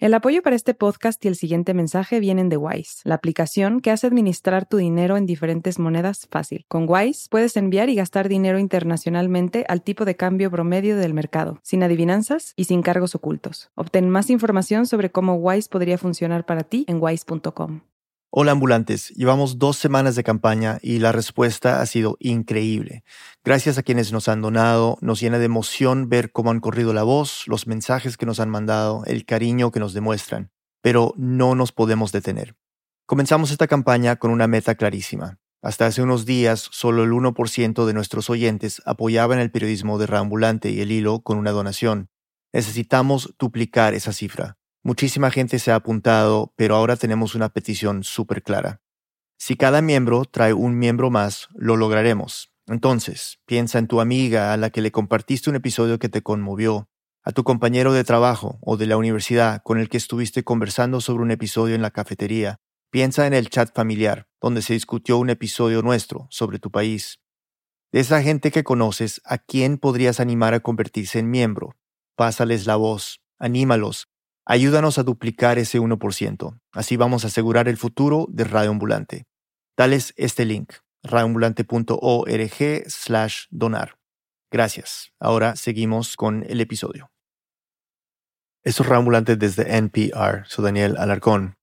El apoyo para este podcast y el siguiente mensaje vienen de Wise, la aplicación que hace administrar tu dinero en diferentes monedas fácil. Con Wise puedes enviar y gastar dinero internacionalmente al tipo de cambio promedio del mercado, sin adivinanzas y sin cargos ocultos. Obtén más información sobre cómo Wise podría funcionar para ti en wise.com. Hola ambulantes, llevamos dos semanas de campaña y la respuesta ha sido increíble. Gracias a quienes nos han donado, nos llena de emoción ver cómo han corrido la voz, los mensajes que nos han mandado, el cariño que nos demuestran, pero no nos podemos detener. Comenzamos esta campaña con una meta clarísima. Hasta hace unos días, solo el 1% de nuestros oyentes apoyaban el periodismo de Reambulante y el hilo con una donación. Necesitamos duplicar esa cifra. Muchísima gente se ha apuntado, pero ahora tenemos una petición súper clara. Si cada miembro trae un miembro más, lo lograremos. Entonces, piensa en tu amiga a la que le compartiste un episodio que te conmovió, a tu compañero de trabajo o de la universidad con el que estuviste conversando sobre un episodio en la cafetería. Piensa en el chat familiar, donde se discutió un episodio nuestro sobre tu país. De esa gente que conoces, ¿a quién podrías animar a convertirse en miembro? Pásales la voz, anímalos, Ayúdanos a duplicar ese 1%. Así vamos a asegurar el futuro de Radio Ambulante. Dales este link, radioambulante.org slash donar. Gracias. Ahora seguimos con el episodio. Esto es Radio Ambulante desde NPR. Soy Daniel Alarcón.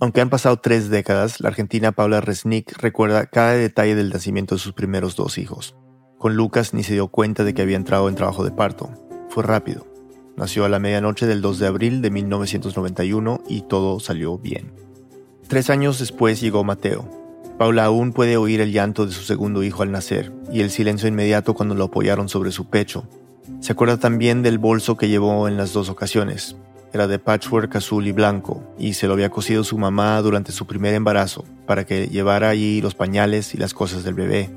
Aunque han pasado tres décadas, la argentina Paula Resnick recuerda cada detalle del nacimiento de sus primeros dos hijos. Con Lucas ni se dio cuenta de que había entrado en trabajo de parto. Fue rápido. Nació a la medianoche del 2 de abril de 1991 y todo salió bien. Tres años después llegó Mateo. Paula aún puede oír el llanto de su segundo hijo al nacer y el silencio inmediato cuando lo apoyaron sobre su pecho. Se acuerda también del bolso que llevó en las dos ocasiones. Era de patchwork azul y blanco y se lo había cosido su mamá durante su primer embarazo para que llevara allí los pañales y las cosas del bebé.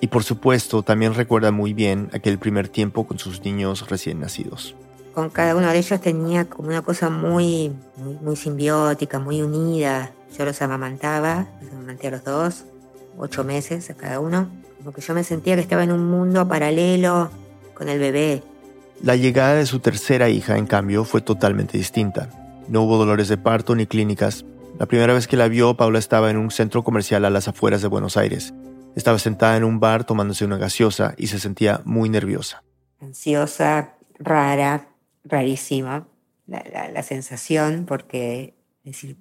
Y por supuesto también recuerda muy bien aquel primer tiempo con sus niños recién nacidos con cada uno de ellos tenía como una cosa muy, muy, simbiótica, muy unida. Yo los amamantaba, los amamanté a los dos, ocho meses a cada uno. Como que yo me sentía que estaba en un mundo paralelo con el bebé. La llegada de su tercera hija, en cambio, fue totalmente distinta. No hubo dolores de parto ni clínicas. La primera vez que la vio, Paula estaba en un centro comercial a las afueras de Buenos Aires. Estaba sentada en un bar tomándose una gaseosa y se sentía muy nerviosa. Ansiosa, rara, rarísima la, sensación porque decir,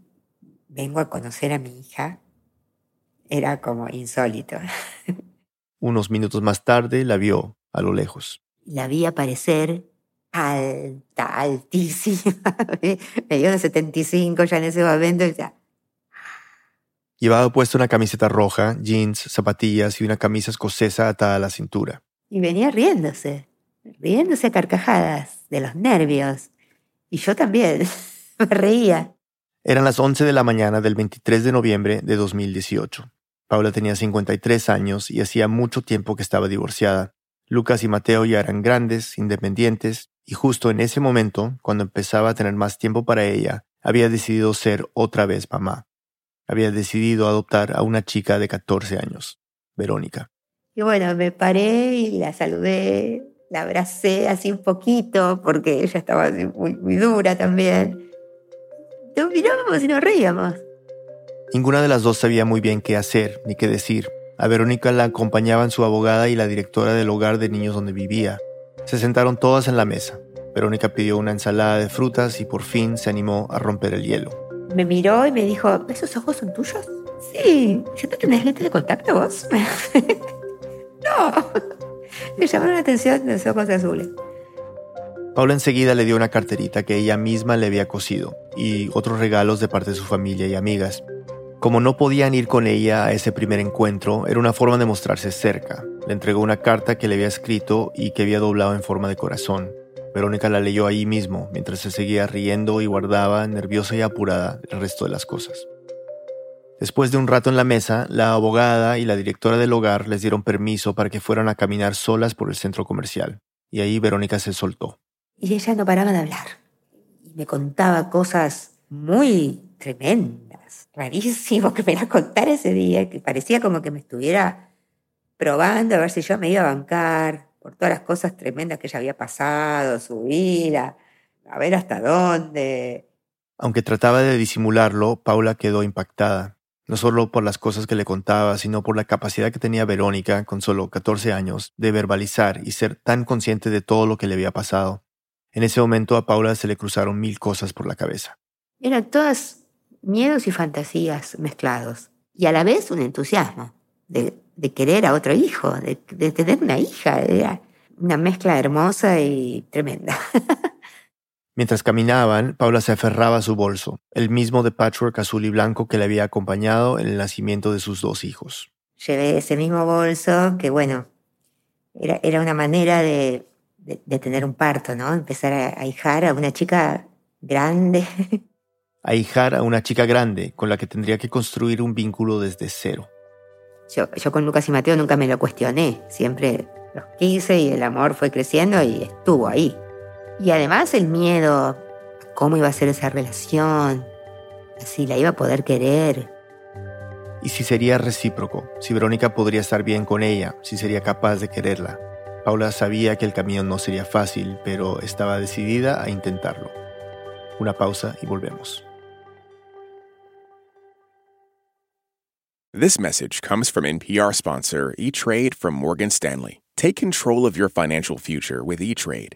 vengo a conocer a mi hija, era como insólito. Unos minutos más tarde la vio a lo lejos. La vi aparecer alta, altísima. Me dio de 75 ya en ese momento. Ya. Llevaba puesta una camiseta roja, jeans, zapatillas y una camisa escocesa atada a la cintura. Y venía riéndose riéndose a carcajadas de los nervios. Y yo también me reía. Eran las 11 de la mañana del 23 de noviembre de 2018. Paula tenía 53 años y hacía mucho tiempo que estaba divorciada. Lucas y Mateo ya eran grandes, independientes, y justo en ese momento, cuando empezaba a tener más tiempo para ella, había decidido ser otra vez mamá. Había decidido adoptar a una chica de 14 años, Verónica. Y bueno, me paré y la saludé la abracé así un poquito, porque ella estaba muy, muy dura también. Nos mirábamos y nos reíamos. Ninguna de las dos sabía muy bien qué hacer ni qué decir. A Verónica la acompañaban su abogada y la directora del hogar de niños donde vivía. Se sentaron todas en la mesa. Verónica pidió una ensalada de frutas y por fin se animó a romper el hielo. Me miró y me dijo, ¿esos ojos son tuyos? Sí, ¿ya tú tenés lente de contacto vos? no. Me llamaron la atención los ojos azules. Paula enseguida le dio una carterita que ella misma le había cosido y otros regalos de parte de su familia y amigas. Como no podían ir con ella a ese primer encuentro, era una forma de mostrarse cerca. Le entregó una carta que le había escrito y que había doblado en forma de corazón. Verónica la leyó ahí mismo, mientras se seguía riendo y guardaba, nerviosa y apurada, el resto de las cosas. Después de un rato en la mesa, la abogada y la directora del hogar les dieron permiso para que fueran a caminar solas por el centro comercial. Y ahí Verónica se soltó. Y ella no paraba de hablar. Y me contaba cosas muy tremendas, rarísimo que me las contara ese día, que parecía como que me estuviera probando a ver si yo me iba a bancar por todas las cosas tremendas que ella había pasado, su vida. a ver hasta dónde. Aunque trataba de disimularlo, Paula quedó impactada, no solo por las cosas que le contaba, sino por la capacidad que tenía Verónica, con solo 14 años, de verbalizar y ser tan consciente de todo lo que le había pasado. En ese momento a Paula se le cruzaron mil cosas por la cabeza. Eran todas miedos y fantasías mezclados, y a la vez un entusiasmo de, querer a otro hijo, de, de tener una hija. Era una mezcla hermosa y tremenda. Mientras caminaban, Paula se aferraba a su bolso, el mismo de patchwork azul y blanco que le había acompañado en el nacimiento de sus dos hijos. Llevé ese mismo bolso que, bueno, era, era una manera de, de, tener un parto, ¿no? Empezar a hijar a una chica grande. A hijar a una chica grande con la que tendría que construir un vínculo desde cero. Yo, yo con Lucas y Mateo nunca me lo cuestioné, siempre los quise y el amor fue creciendo y estuvo ahí. Y además el miedo a cómo iba a ser esa relación, si la iba a poder querer. Y si sería recíproco, si Verónica podría estar bien con ella, si sería capaz de quererla. Paula sabía que el camino no sería fácil, pero estaba decidida a intentarlo. Una pausa y volvemos. This message comes from NPR sponsor E-Trade from Morgan Stanley. Take control of your financial future with E-Trade.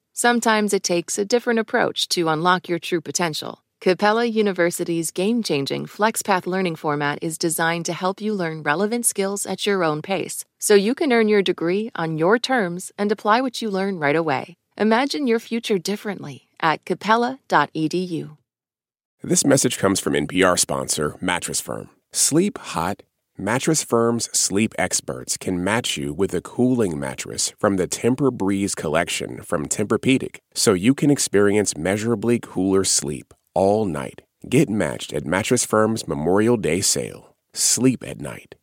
Sometimes it takes a different approach to unlock your true potential. Capella University's game changing FlexPath learning format is designed to help you learn relevant skills at your own pace, so you can earn your degree on your terms and apply what you learn right away. Imagine your future differently at capella.edu. This message comes from NPR sponsor Mattress Firm. Sleep hot Mattress Firm's sleep experts can match you with a cooling mattress from the Temper-Breeze collection from Tempur-Pedic, so you can experience measurably cooler sleep all night. Get matched at Mattress Firm's Memorial Day sale. Sleep at night.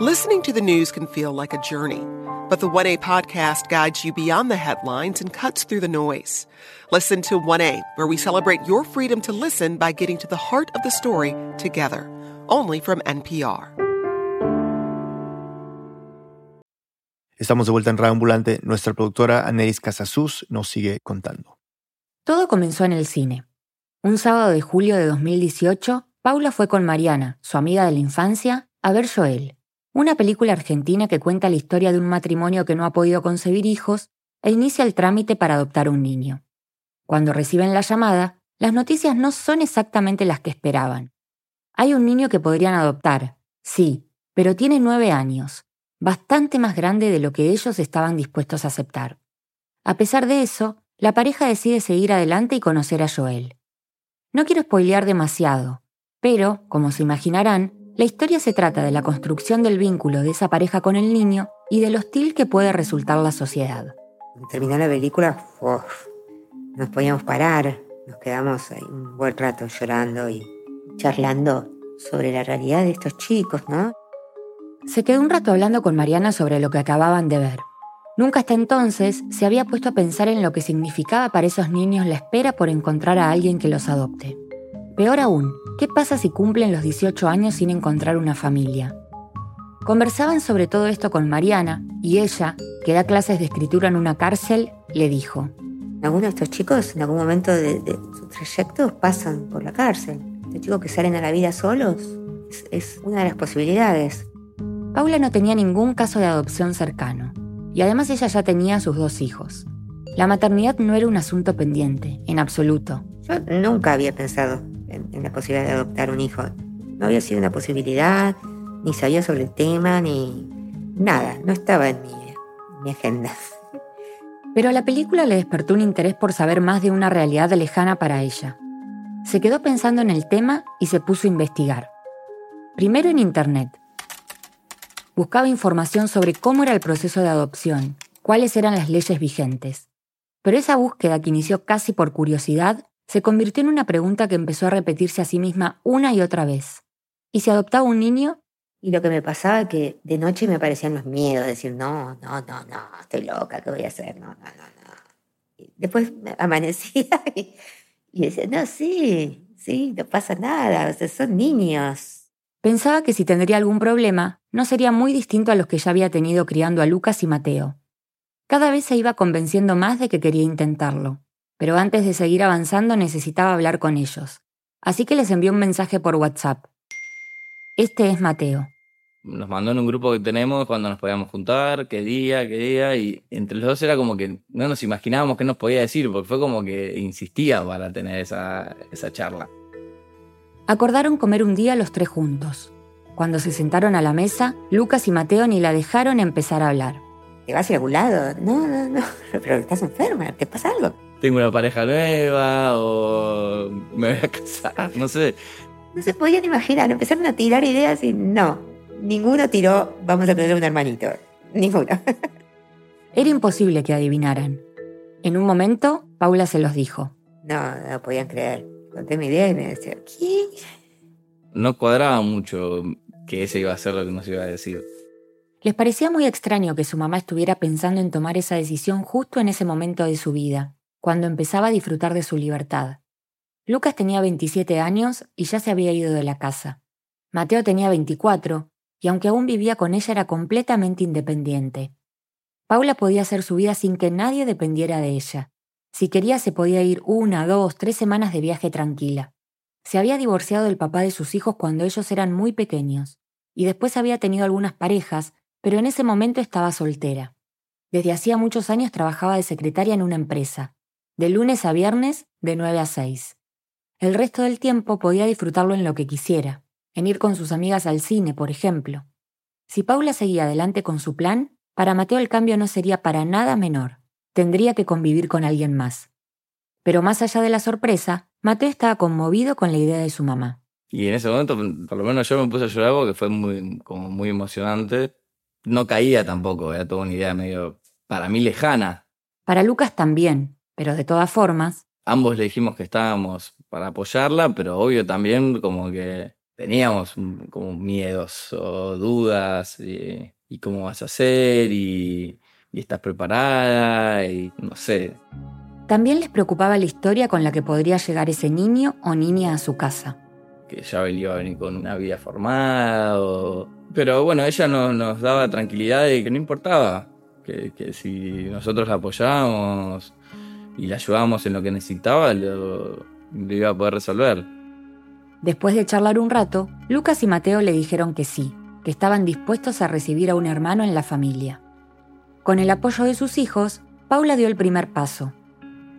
Listening to the news can feel like a journey, but the 1A podcast guides you beyond the headlines and cuts through the noise. Listen to 1A, where we celebrate your freedom to listen by getting to the heart of the story together only from NPR. Estamos de vuelta en Radio Ambulante. Nuestra productora Anelis Casasus nos sigue contando. Todo comenzó en el cine. Un sábado de julio de 2018, Paula fue con Mariana, su amiga de la infancia, a ver Joel, una película argentina que cuenta la historia de un matrimonio que no ha podido concebir hijos e inicia el trámite para adoptar un niño. Cuando reciben la llamada, las noticias no son exactamente las que esperaban. Hay un niño que podrían adoptar, sí, pero tiene nueve años, bastante más grande de lo que ellos estaban dispuestos a aceptar. A pesar de eso, la pareja decide seguir adelante y conocer a Joel. No quiero spoilear demasiado, pero, como se imaginarán, la historia se trata de la construcción del vínculo de esa pareja con el niño y de lo hostil que puede resultar la sociedad. Terminó la película, nos podíamos parar, nos quedamos ahí un buen rato llorando y charlando sobre la realidad de estos chicos, ¿no? Se quedó un rato hablando con Mariana sobre lo que acababan de ver. Nunca hasta entonces se había puesto a pensar en lo que significaba para esos niños la espera por encontrar a alguien que los adopte. Peor aún, ¿qué pasa si cumplen los 18 años sin encontrar una familia? Conversaban sobre todo esto con Mariana y ella, que da clases de escritura en una cárcel, le dijo. Algunos de estos chicos en algún momento de, de su trayecto pasan por la cárcel los chicos que salen a la vida solos es, una de las posibilidades. Paula no tenía ningún caso de adopción cercano, y además ella ya tenía sus dos hijos. La maternidad no era un asunto pendiente, en absoluto. Yo nunca había pensado en, la posibilidad de adoptar un hijo. No había sido una posibilidad, ni sabía sobre el tema, ni nada. No estaba en mi, en mi agenda. Pero a la película le despertó un interés por saber más de una realidad lejana para ella. Se quedó pensando en el tema y se puso a investigar. Primero en Internet. Buscaba información sobre cómo era el proceso de adopción, cuáles eran las leyes vigentes. Pero esa búsqueda que inició casi por curiosidad se convirtió en una pregunta que empezó a repetirse a sí misma una y otra vez. ¿Y si adoptaba un niño? Y lo que me pasaba que de noche me aparecían los miedos, decir, no, no, no, no, estoy loca, ¿qué voy a hacer? No, no, no, no. después amanecía y, decía, no, sí, sí, no pasa nada, o son niños. Pensaba que si tendría algún problema, no sería muy distinto a los que ya había tenido criando a Lucas y Mateo. Cada vez se iba convenciendo más de que quería intentarlo, pero antes de seguir avanzando necesitaba hablar con ellos. Así que les envió un mensaje por WhatsApp. Este es Mateo. Nos mandó en un grupo que tenemos cuando nos podíamos juntar, qué día, qué día, y entre los dos era como que no nos imaginábamos qué nos podía decir, porque fue como que insistía para tener esa, esa charla. Acordaron comer un día los tres juntos. Cuando se sentaron a la mesa, Lucas y Mateo ni la dejaron empezar a hablar. ¿Te vas a ir a algún lado? No, no, no, pero estás enferma, ¿te pasa algo? Tengo una pareja nueva o me voy a casar, no sé. No se podían imaginar, empezaron a tirar ideas y no, ninguno tiró, vamos a tener un hermanito, ninguno. Era imposible que adivinaran. En un momento, Paula se los dijo. No, no podían creer. Conté mi idea y me decían, ¿qué? No cuadraba mucho que ese iba a ser lo que nos iba a decir. Les parecía muy extraño que su mamá estuviera pensando en tomar esa decisión justo en ese momento de su vida, cuando empezaba a disfrutar de su libertad. Lucas tenía 27 años y ya se había ido de la casa. Mateo tenía 24, y aunque aún vivía con ella era completamente independiente. Paula podía hacer su vida sin que nadie dependiera de ella. Si quería se podía ir una, dos, tres semanas de viaje tranquila. Se había divorciado del papá de sus hijos cuando ellos eran muy pequeños, y después había tenido algunas parejas pero en ese momento estaba soltera. Desde hacía muchos años trabajaba de secretaria en una empresa, de lunes a viernes, de 9 a 6. El resto del tiempo podía disfrutarlo en lo que quisiera, en ir con sus amigas al cine, por ejemplo. Si Paula seguía adelante con su plan, para Mateo el cambio no sería para nada menor. Tendría que convivir con alguien más. Pero más allá de la sorpresa, Mateo estaba conmovido con la idea de su mamá. Y en ese momento, por lo menos yo me puse a llorar porque fue muy, como muy emocionante no caía tampoco, era toda una idea medio, para mí, lejana. Para Lucas también, pero de todas formas. Ambos le dijimos que estábamos para apoyarla, pero obvio también como que teníamos como miedos o dudas y, cómo vas a hacer y, y estás preparada y no sé. También les preocupaba la historia con la que podría llegar ese niño o niña a su casa. Que ya iba a venir con una vida formada o pero bueno, ella nos daba tranquilidad de que no importaba, que, si nosotros la apoyábamos y la ayudábamos en lo que necesitaba, lo, iba a poder resolver. Después de charlar un rato, Lucas y Mateo le dijeron que sí, que estaban dispuestos a recibir a un hermano en la familia. Con el apoyo de sus hijos, Paula dio el primer paso.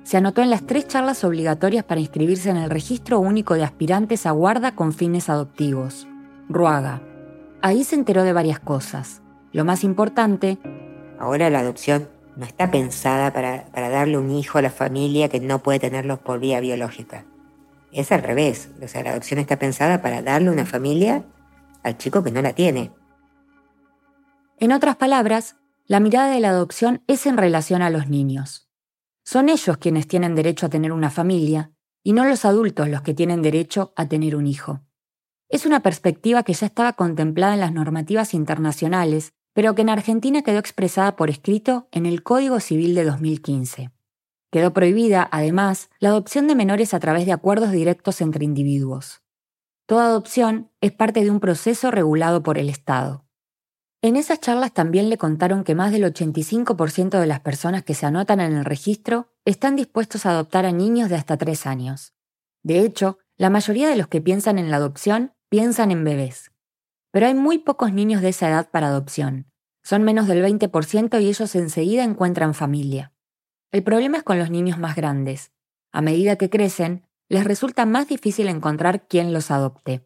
Se anotó en las tres charlas obligatorias para inscribirse en el Registro Único de Aspirantes a Guarda con fines adoptivos, RUAGA, Ahí se enteró de varias cosas. Lo más importante... Ahora la adopción no está pensada para, darle un hijo a la familia que no puede tenerlo por vía biológica. Es al revés. O sea, la adopción está pensada para darle una familia al chico que no la tiene. En otras palabras, la mirada de la adopción es en relación a los niños. Son ellos quienes tienen derecho a tener una familia y no los adultos los que tienen derecho a tener un hijo. Es una perspectiva que ya estaba contemplada en las normativas internacionales, pero que en Argentina quedó expresada por escrito en el Código Civil de 2015. Quedó prohibida, además, la adopción de menores a través de acuerdos directos entre individuos. Toda adopción es parte de un proceso regulado por el Estado. En esas charlas también le contaron que más del 85% de las personas que se anotan en el registro están dispuestos a adoptar a niños de hasta 3 años. De hecho, la mayoría de los que piensan en la adopción piensan en bebés. Pero hay muy pocos niños de esa edad para adopción. Son menos del 20% y ellos enseguida encuentran familia. El problema es con los niños más grandes. A medida que crecen, les resulta más difícil encontrar quién los adopte.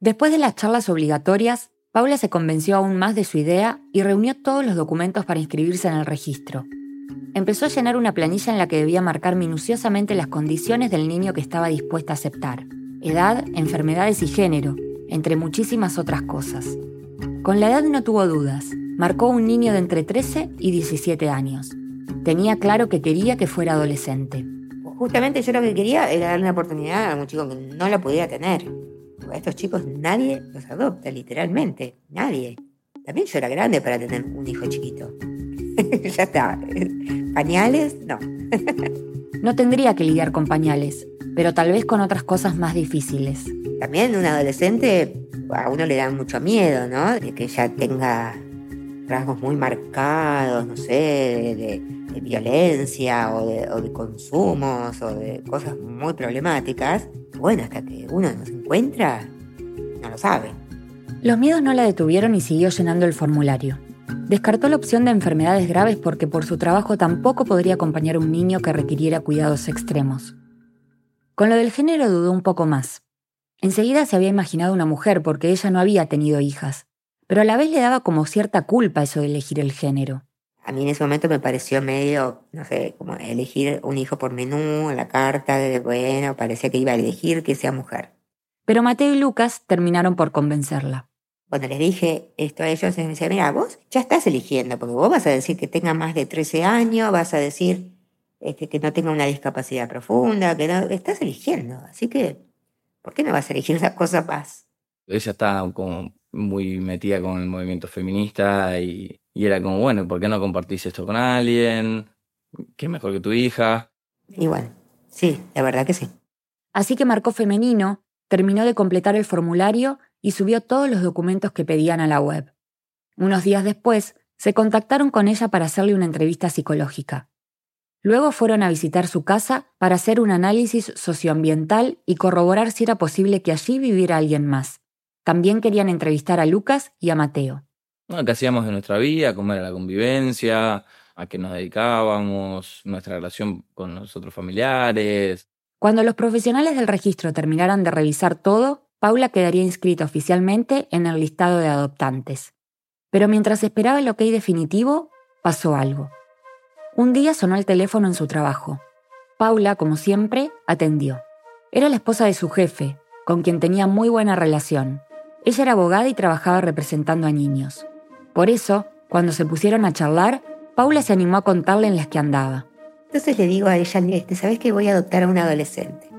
Después de las charlas obligatorias, Paula se convenció aún más de su idea y reunió todos los documentos para inscribirse en el registro. Empezó a llenar una planilla en la que debía marcar minuciosamente las condiciones del niño que estaba dispuesta a aceptar edad, enfermedades y género, entre muchísimas otras cosas. Con la edad no tuvo dudas, marcó un niño de entre 13 y 17 años. Tenía claro que quería que fuera adolescente. Justamente yo lo que quería era darle una oportunidad a un chico que no la pudiera tener. A estos chicos nadie los adopta, literalmente, nadie. También yo era grande para tener un hijo chiquito. ya está. ¿Pañales? No. no tendría que lidiar con pañales, pero tal vez con otras cosas más difíciles. También un adolescente a uno le da mucho miedo, ¿no? De que ya tenga rasgos muy marcados, no sé, de, violencia o de, o de, consumos o de cosas muy problemáticas. Bueno, hasta que uno no se encuentra, no lo sabe. Los miedos no la detuvieron y siguió llenando el formulario. Descartó la opción de enfermedades graves porque por su trabajo tampoco podría acompañar a un niño que requiriera cuidados extremos. Con lo del género dudó un poco más. Enseguida se había imaginado una mujer porque ella no había tenido hijas, pero a la vez le daba como cierta culpa eso de elegir el género. A mí en ese momento me pareció medio, no sé, como elegir un hijo por menú, la carta, de bueno, parecía que iba a elegir que sea mujer. Pero Mateo y Lucas terminaron por convencerla. Cuando les dije esto a ellos, me decían, mira, vos ya estás eligiendo, porque vos vas a decir que tenga más de 13 años, vas a decir este, que no tenga una discapacidad profunda, que no, estás eligiendo. Así que ¿Por qué no vas a elegir una cosa más? Ella estaba como muy metida con el movimiento feminista y, era como, bueno, ¿por qué no compartís esto con alguien? ¿Qué mejor que tu hija? Igual, sí, la verdad que sí. Así que marcó femenino, terminó de completar el formulario y subió todos los documentos que pedían a la web. Unos días después, se contactaron con ella para hacerle una entrevista psicológica. Luego fueron a visitar su casa para hacer un análisis socioambiental y corroborar si era posible que allí viviera alguien más. También querían entrevistar a Lucas y a Mateo. ¿Qué hacíamos de nuestra vida? ¿Cómo era la convivencia? ¿A qué nos dedicábamos? ¿Nuestra relación con los otros familiares? Cuando los profesionales del registro terminaran de revisar todo, Paula quedaría inscrita oficialmente en el listado de adoptantes. Pero mientras esperaba el ok definitivo, pasó algo. Un día sonó el teléfono en su trabajo. Paula, como siempre, atendió. Era la esposa de su jefe, con quien tenía muy buena relación. Ella era abogada y trabajaba representando a niños. Por eso, cuando se pusieron a charlar, Paula se animó a contarle en las que andaba. Entonces le digo a ella, este, ¿sabes que voy a adoptar a un adolescente?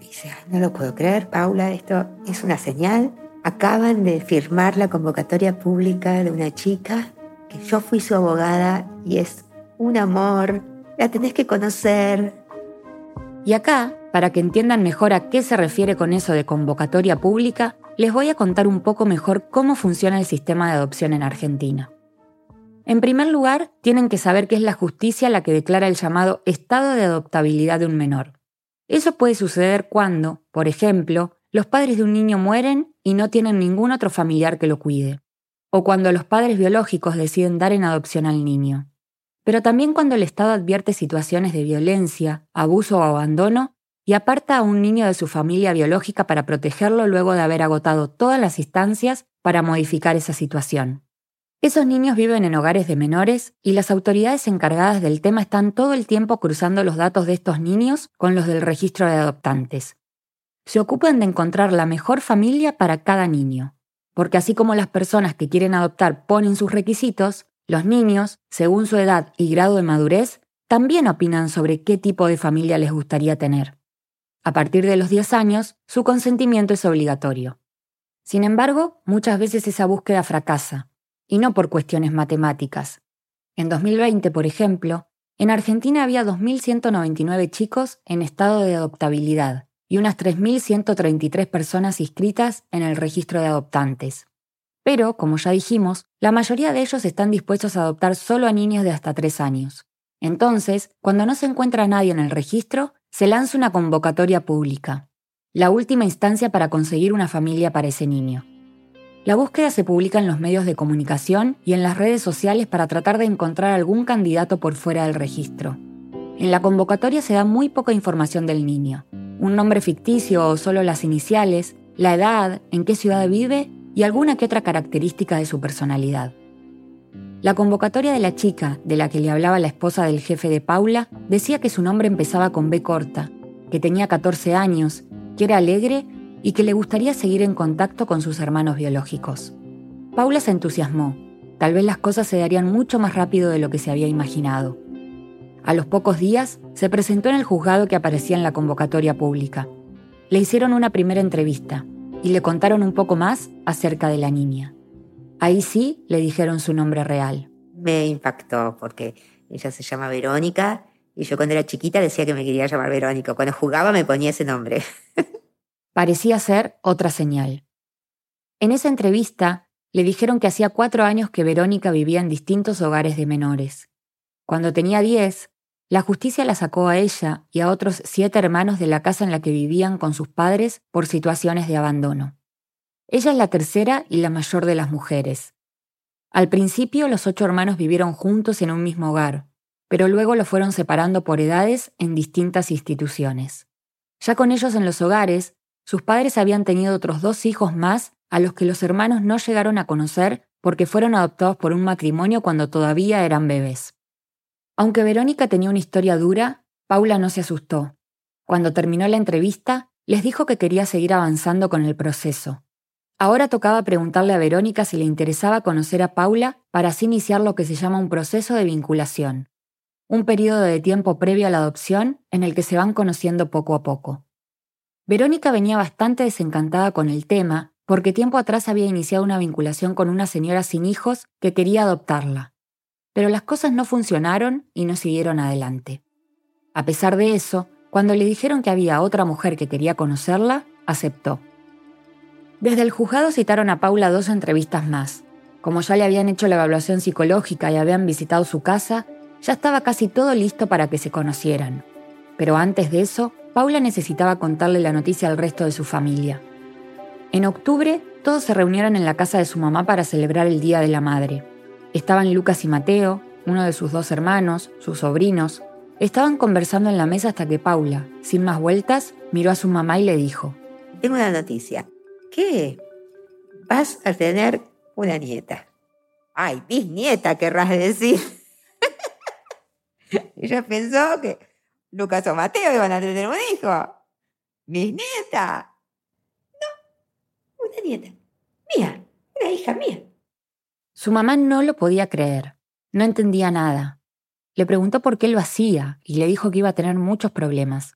Y dice, no lo puedo creer, Paula, esto es una señal. Acaban de firmar la convocatoria pública de una chica que yo fui su abogada y es un amor, la tenés que conocer. Y acá, para que entiendan mejor a qué se refiere con eso de convocatoria pública, les voy a contar un poco mejor cómo funciona el sistema de adopción en Argentina. En primer lugar, tienen que saber que es la justicia la que declara el llamado estado de adoptabilidad de un menor. Eso puede suceder cuando, por ejemplo, los padres de un niño mueren y no tienen ningún otro familiar que lo cuide, o cuando los padres biológicos deciden dar en adopción al niño pero también cuando el Estado advierte situaciones de violencia, abuso o abandono y aparta a un niño de su familia biológica para protegerlo luego de haber agotado todas las instancias para modificar esa situación. Esos niños viven en hogares de menores y las autoridades encargadas del tema están todo el tiempo cruzando los datos de estos niños con los del registro de adoptantes. Se ocupan de encontrar la mejor familia para cada niño, porque así como las personas que quieren adoptar ponen sus requisitos, los niños, según su edad y grado de madurez, también opinan sobre qué tipo de familia les gustaría tener. A partir de los 10 años, su consentimiento es obligatorio. Sin embargo, muchas veces esa búsqueda fracasa, y no por cuestiones matemáticas. En 2020, por ejemplo, en Argentina había 2.199 chicos en estado de adoptabilidad y unas 3.133 personas inscritas en el registro de adoptantes. Pero, como ya dijimos, la mayoría de ellos están dispuestos a adoptar solo a niños de hasta 3 años. Entonces, cuando no se encuentra nadie en el registro, se lanza una convocatoria pública, la última instancia para conseguir una familia para ese niño. La búsqueda se publica en los medios de comunicación y en las redes sociales para tratar de encontrar algún candidato por fuera del registro. En la convocatoria se da muy poca información del niño, un nombre ficticio o solo las iniciales, la edad, en qué ciudad vive y alguna que otra característica de su personalidad. La convocatoria de la chica, de la que le hablaba la esposa del jefe de Paula, decía que su nombre empezaba con B corta, que tenía 14 años, que era alegre y que le gustaría seguir en contacto con sus hermanos biológicos. Paula se entusiasmó. Tal vez las cosas se darían mucho más rápido de lo que se había imaginado. A los pocos días, se presentó en el juzgado que aparecía en la convocatoria pública. Le hicieron una primera entrevista y le contaron un poco más acerca de la niña. Ahí sí le dijeron su nombre real. Me impactó porque ella se llama Verónica y yo cuando era chiquita decía que me quería llamar Verónica. Cuando jugaba me ponía ese nombre. Parecía ser otra señal. En esa entrevista le dijeron que hacía cuatro años que Verónica vivía en distintos hogares de menores. Cuando tenía diez, la justicia la sacó a ella y a otros siete hermanos de la casa en la que vivían con sus padres por situaciones de abandono. Ella es la tercera y la mayor de las mujeres. Al principio los ocho hermanos vivieron juntos en un mismo hogar, pero luego lo fueron separando por edades en distintas instituciones. Ya con ellos en los hogares, sus padres habían tenido otros dos hijos más a los que los hermanos no llegaron a conocer porque fueron adoptados por un matrimonio cuando todavía eran bebés. Aunque Verónica tenía una historia dura, Paula no se asustó. Cuando terminó la entrevista, les dijo que quería seguir avanzando con el proceso. Ahora tocaba preguntarle a Verónica si le interesaba conocer a Paula para así iniciar lo que se llama un proceso de vinculación, un periodo de tiempo previo a la adopción en el que se van conociendo poco a poco. Verónica venía bastante desencantada con el tema porque tiempo atrás había iniciado una vinculación con una señora sin hijos que quería adoptarla pero las cosas no funcionaron y no siguieron adelante. A pesar de eso, cuando le dijeron que había otra mujer que quería conocerla, aceptó. Desde el juzgado citaron a Paula dos entrevistas más. Como ya le habían hecho la evaluación psicológica y habían visitado su casa, ya estaba casi todo listo para que se conocieran. Pero antes de eso, Paula necesitaba contarle la noticia al resto de su familia. En octubre, todos se reunieron en la casa de su mamá para celebrar el Día de la Madre. Estaban Lucas y Mateo, uno de sus dos hermanos, sus sobrinos. Estaban conversando en la mesa hasta que Paula, sin más vueltas, miró a su mamá y le dijo, Tengo una noticia. ¿Qué? Vas a tener una nieta. Ay, bisnieta, querrás decir. Ella pensó que Lucas o Mateo iban a tener un hijo. Bisnieta. No, una nieta. Mía, una hija mía. Su mamá no lo podía creer, no entendía nada. Le preguntó por qué lo hacía y le dijo que iba a tener muchos problemas.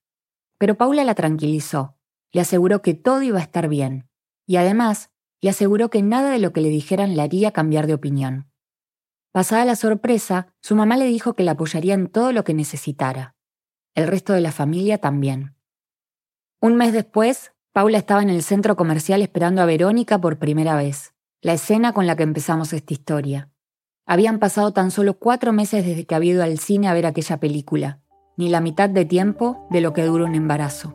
Pero Paula la tranquilizó, le aseguró que todo iba a estar bien, y además le aseguró que nada de lo que le dijeran le haría cambiar de opinión. Pasada la sorpresa, su mamá le dijo que la apoyaría en todo lo que necesitara. El resto de la familia también. Un mes después, Paula estaba en el centro comercial esperando a Verónica por primera vez la escena con la que empezamos esta historia. Habían pasado tan solo cuatro meses desde que había ido al cine a ver aquella película, ni la mitad de tiempo de lo que dura un embarazo.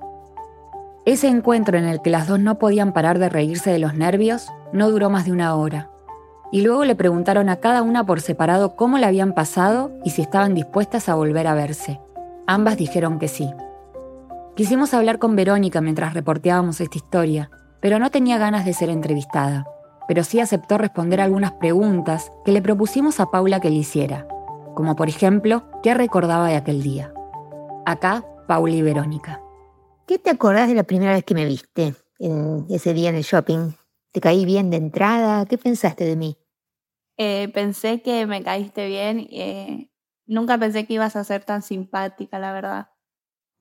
Ese encuentro en el que las dos no podían parar de reírse de los nervios no duró más de una hora. Y luego le preguntaron a cada una por separado cómo la habían pasado y si estaban dispuestas a volver a verse. Ambas dijeron que sí. Quisimos hablar con Verónica mientras reporteábamos esta historia, pero no tenía ganas de ser entrevistada pero sí aceptó responder algunas preguntas que le propusimos a Paula que le hiciera, como por ejemplo, ¿qué recordaba de aquel día? Acá, Paula y Verónica. ¿Qué te acordás de la primera vez que me viste en ese día en el shopping? ¿Te caí bien de entrada? ¿Qué pensaste de mí? Eh, pensé que me caíste bien. Eh, nunca pensé que ibas a ser tan simpática, la verdad.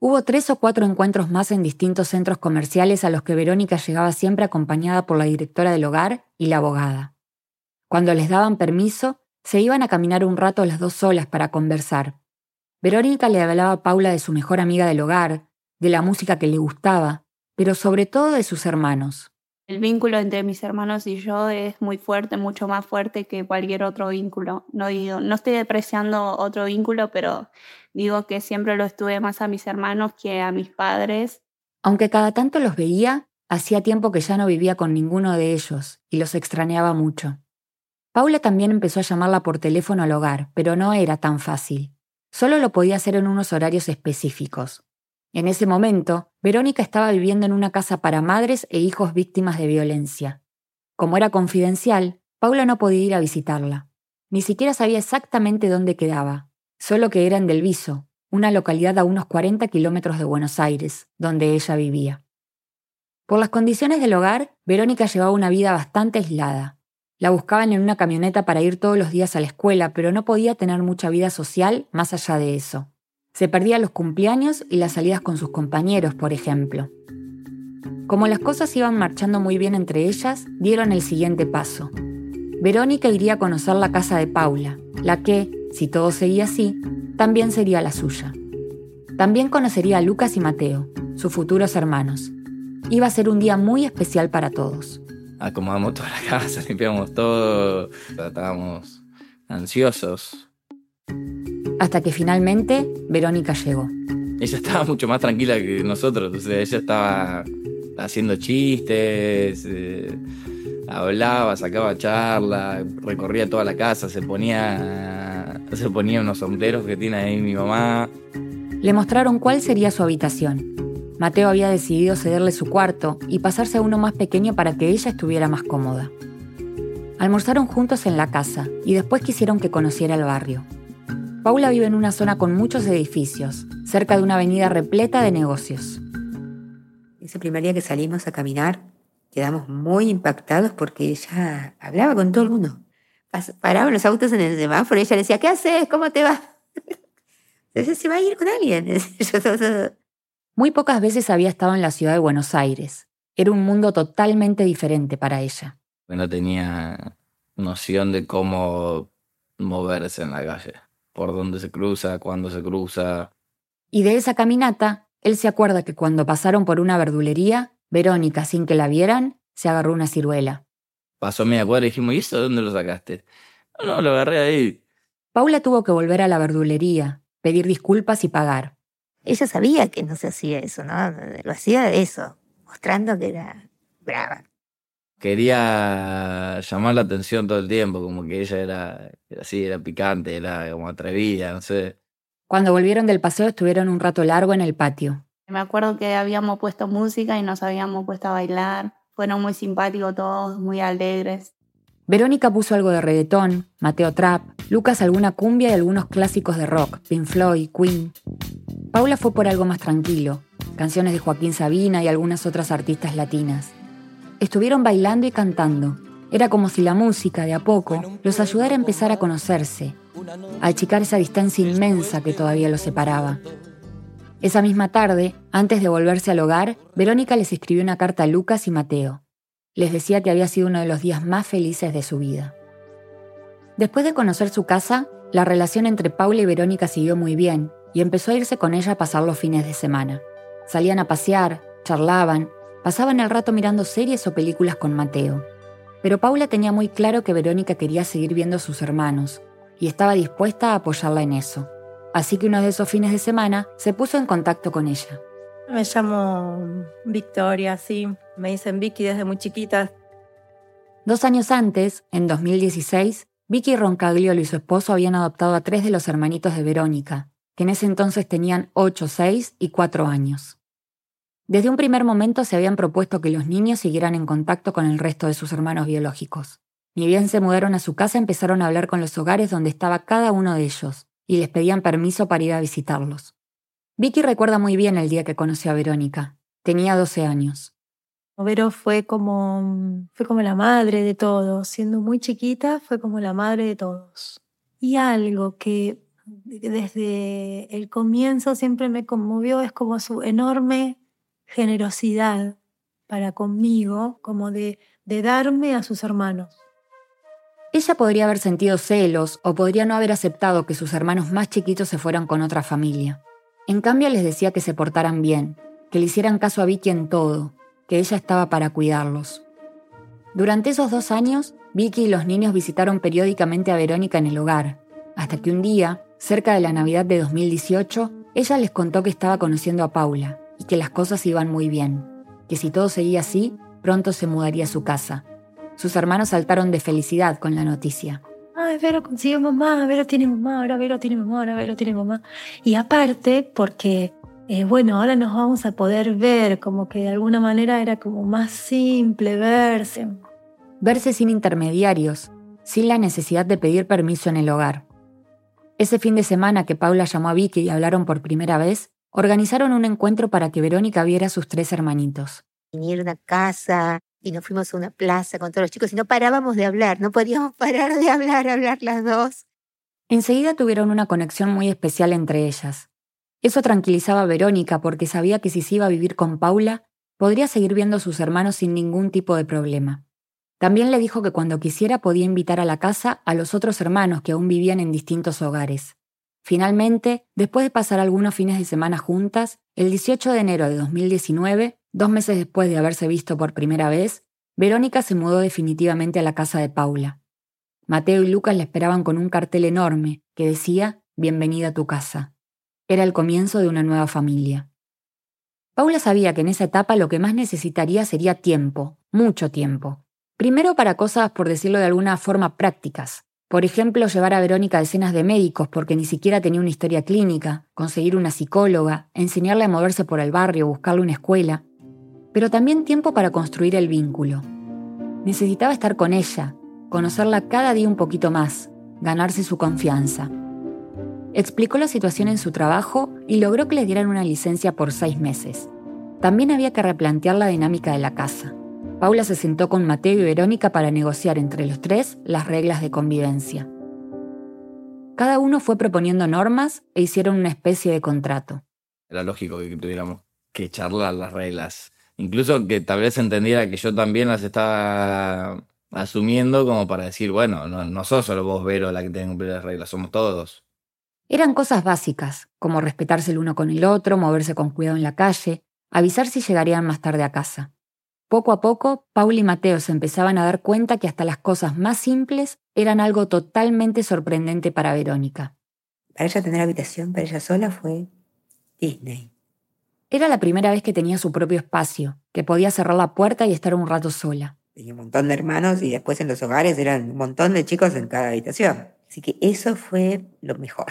Hubo tres o cuatro encuentros más en distintos centros comerciales a los que Verónica llegaba siempre acompañada por la directora del hogar y la abogada. Cuando les daban permiso, se iban a caminar un rato las dos solas para conversar. Verónica le hablaba a Paula de su mejor amiga del hogar, de la música que le gustaba, pero sobre todo de sus hermanos. El vínculo entre mis hermanos y yo es muy fuerte, mucho más fuerte que cualquier otro vínculo. No digo, no estoy depreciando otro vínculo, pero digo que siempre lo estuve más a mis hermanos que a mis padres. Aunque cada tanto los veía, hacía tiempo que ya no vivía con ninguno de ellos y los extrañaba mucho. Paula también empezó a llamarla por teléfono al hogar, pero no era tan fácil. Solo lo podía hacer en unos horarios específicos. En ese momento, Verónica estaba viviendo en una casa para madres e hijos víctimas de violencia. Como era confidencial, Paula no podía ir a visitarla. Ni siquiera sabía exactamente dónde quedaba, solo que era en Del Viso, una localidad a unos 40 kilómetros de Buenos Aires, donde ella vivía. Por las condiciones del hogar, Verónica llevaba una vida bastante aislada. La buscaban en una camioneta para ir todos los días a la escuela, pero no podía tener mucha vida social más allá de eso. Se perdía los cumpleaños y las salidas con sus compañeros, por ejemplo. Como las cosas iban marchando muy bien entre ellas, dieron el siguiente paso. Verónica iría a conocer la casa de Paula, la que, si todo seguía así, también sería la suya. También conocería a Lucas y Mateo, sus futuros hermanos. Iba a ser un día muy especial para todos. Acomodamos toda la casa, limpiamos todo, estábamos ansiosos. Hasta que finalmente Verónica llegó. Ella estaba mucho más tranquila que nosotros, o sea, ella estaba haciendo chistes, eh, hablaba, sacaba charla, recorría toda la casa, se ponía, se ponía unos sombreros que tiene ahí mi mamá. Le mostraron cuál sería su habitación. Mateo había decidido cederle su cuarto y pasarse a uno más pequeño para que ella estuviera más cómoda. Almorzaron juntos en la casa y después quisieron que conociera el barrio. Paula vive en una zona con muchos edificios, cerca de una avenida repleta de negocios. Ese primer día que salimos a caminar, quedamos muy impactados porque ella hablaba con todo el mundo. Paraban los autos en el semáforo y ella decía, ¿qué haces? ¿Cómo te va? Entonces se va a ir con alguien. Muy pocas veces había estado en la ciudad de Buenos Aires. Era un mundo totalmente diferente para ella. No tenía noción de cómo moverse en la calle, por dónde se cruza, cuándo se cruza. Y de esa caminata él se acuerda que cuando pasaron por una verdulería, Verónica, sin que la vieran, se agarró una ciruela. Pasó media cuadra y dijimos, ¿y eso dónde lo sacaste? No, no, lo agarré ahí. Paula tuvo que volver a la verdulería, pedir disculpas y pagar. Ella sabía que no se hacía eso, ¿no? Lo hacía de eso, mostrando que era brava. Quería llamar la atención todo el tiempo, como que ella era, era así, era picante, era como atrevida, no sé. Cuando volvieron del paseo estuvieron un rato largo en el patio. Me acuerdo que habíamos puesto música y nos habíamos puesto a bailar. Fueron muy simpáticos todos, muy alegres. Verónica puso algo de reggaetón, Mateo Trap, Lucas alguna cumbia y algunos clásicos de rock, Pink Floyd, Queen. Paula fue por algo más tranquilo, canciones de Joaquín Sabina y algunas otras artistas latinas. Estuvieron bailando y cantando. Era como si la música, de a poco, los ayudara a empezar a conocerse, a achicar esa distancia inmensa que todavía los separaba. Esa misma tarde, antes de volverse al hogar, Verónica les escribió una carta a Lucas y Mateo. Les decía que había sido uno de los días más felices de su vida. Después de conocer su casa, la relación entre Paula y Verónica siguió muy bien y empezó a irse con ella a pasar los fines de semana. Salían a pasear, charlaban, pasaban el rato mirando series o películas con Mateo. Pero Paula tenía muy claro que Verónica quería seguir viendo a sus hermanos y estaba dispuesta a apoyarla en eso. Así que uno de esos fines de semana se puso en contacto con ella. Me llamo Victoria, sí. Me dicen Vicky desde muy chiquita. Dos años antes, en 2016, Vicky Roncagliolo y su esposo habían adoptado a tres de los hermanitos de Verónica, que en ese entonces tenían 8, 6 y 4 años. Desde un primer momento se habían propuesto que los niños siguieran en contacto con el resto de sus hermanos biológicos. Ni bien se mudaron a su casa, empezaron a hablar con los hogares donde estaba cada uno de ellos y les pedían permiso para ir a visitarlos. Vicky recuerda muy bien el día que conoció a Verónica. Tenía 12 años. Vero fue como, fue como la madre de todos. Siendo muy chiquita, fue como la madre de todos. Y algo que desde el comienzo siempre me conmovió es como su enorme generosidad para conmigo, como de, de darme a sus hermanos. Ella podría haber sentido celos o podría no haber aceptado que sus hermanos más chiquitos se fueran con otra familia. En cambio les decía que se portaran bien, que le hicieran caso a Vicky en todo, que ella estaba para cuidarlos. Durante esos dos años, Vicky y los niños visitaron periódicamente a Verónica en el hogar, hasta que un día, cerca de la Navidad de 2018, ella les contó que estaba conociendo a Paula y que las cosas iban muy bien, que si todo seguía así, pronto se mudaría a su casa, sus hermanos saltaron de felicidad con la noticia. Ay, Vero consiguió mamá, Vero tiene mamá, ahora Vero tiene mamá, ahora Vero tiene mamá. Y aparte, porque, eh, bueno, ahora nos vamos a poder ver, como que de alguna manera era como más simple verse. Verse sin intermediarios, sin la necesidad de pedir permiso en el hogar. Ese fin de semana que Paula llamó a Vicky y hablaron por primera vez, organizaron un encuentro para que Verónica viera a sus tres hermanitos. Vinieron a casa, y nos fuimos a una plaza con todos los chicos y no parábamos de hablar, no podíamos parar de hablar, hablar las dos. Enseguida tuvieron una conexión muy especial entre ellas. Eso tranquilizaba a Verónica porque sabía que si se iba a vivir con Paula, podría seguir viendo a sus hermanos sin ningún tipo de problema. También le dijo que cuando quisiera podía invitar a la casa a los otros hermanos que aún vivían en distintos hogares. Finalmente, después de pasar algunos fines de semana juntas, el 18 de enero de 2019, dos meses después de haberse visto por primera vez, Verónica se mudó definitivamente a la casa de Paula. Mateo y Lucas la esperaban con un cartel enorme que decía Bienvenida a tu casa. Era el comienzo de una nueva familia. Paula sabía que en esa etapa lo que más necesitaría sería tiempo, mucho tiempo. Primero para cosas, por decirlo de alguna forma, prácticas, por ejemplo, llevar a Verónica a escenas de médicos porque ni siquiera tenía una historia clínica, conseguir una psicóloga, enseñarle a moverse por el barrio, buscarle una escuela. Pero también tiempo para construir el vínculo. Necesitaba estar con ella, conocerla cada día un poquito más, ganarse su confianza. Explicó la situación en su trabajo y logró que le dieran una licencia por seis meses. También había que replantear la dinámica de la casa. Paula se sentó con Mateo y Verónica para negociar entre los tres las reglas de convivencia. Cada uno fue proponiendo normas e hicieron una especie de contrato. Era lógico que tuviéramos que charlar las reglas. Incluso que tal vez entendiera que yo también las estaba asumiendo como para decir, bueno, no, no sos solo vos, Vero, la que tiene que cumplir las reglas, somos todos. Eran cosas básicas, como respetarse el uno con el otro, moverse con cuidado en la calle, avisar si llegarían más tarde a casa. Poco a poco, Paul y Mateo se empezaban a dar cuenta que hasta las cosas más simples eran algo totalmente sorprendente para Verónica. Para ella tener habitación, para ella sola, fue Disney. Era la primera vez que tenía su propio espacio, que podía cerrar la puerta y estar un rato sola. Tenía un montón de hermanos y después en los hogares eran un montón de chicos en cada habitación. Así que eso fue lo mejor.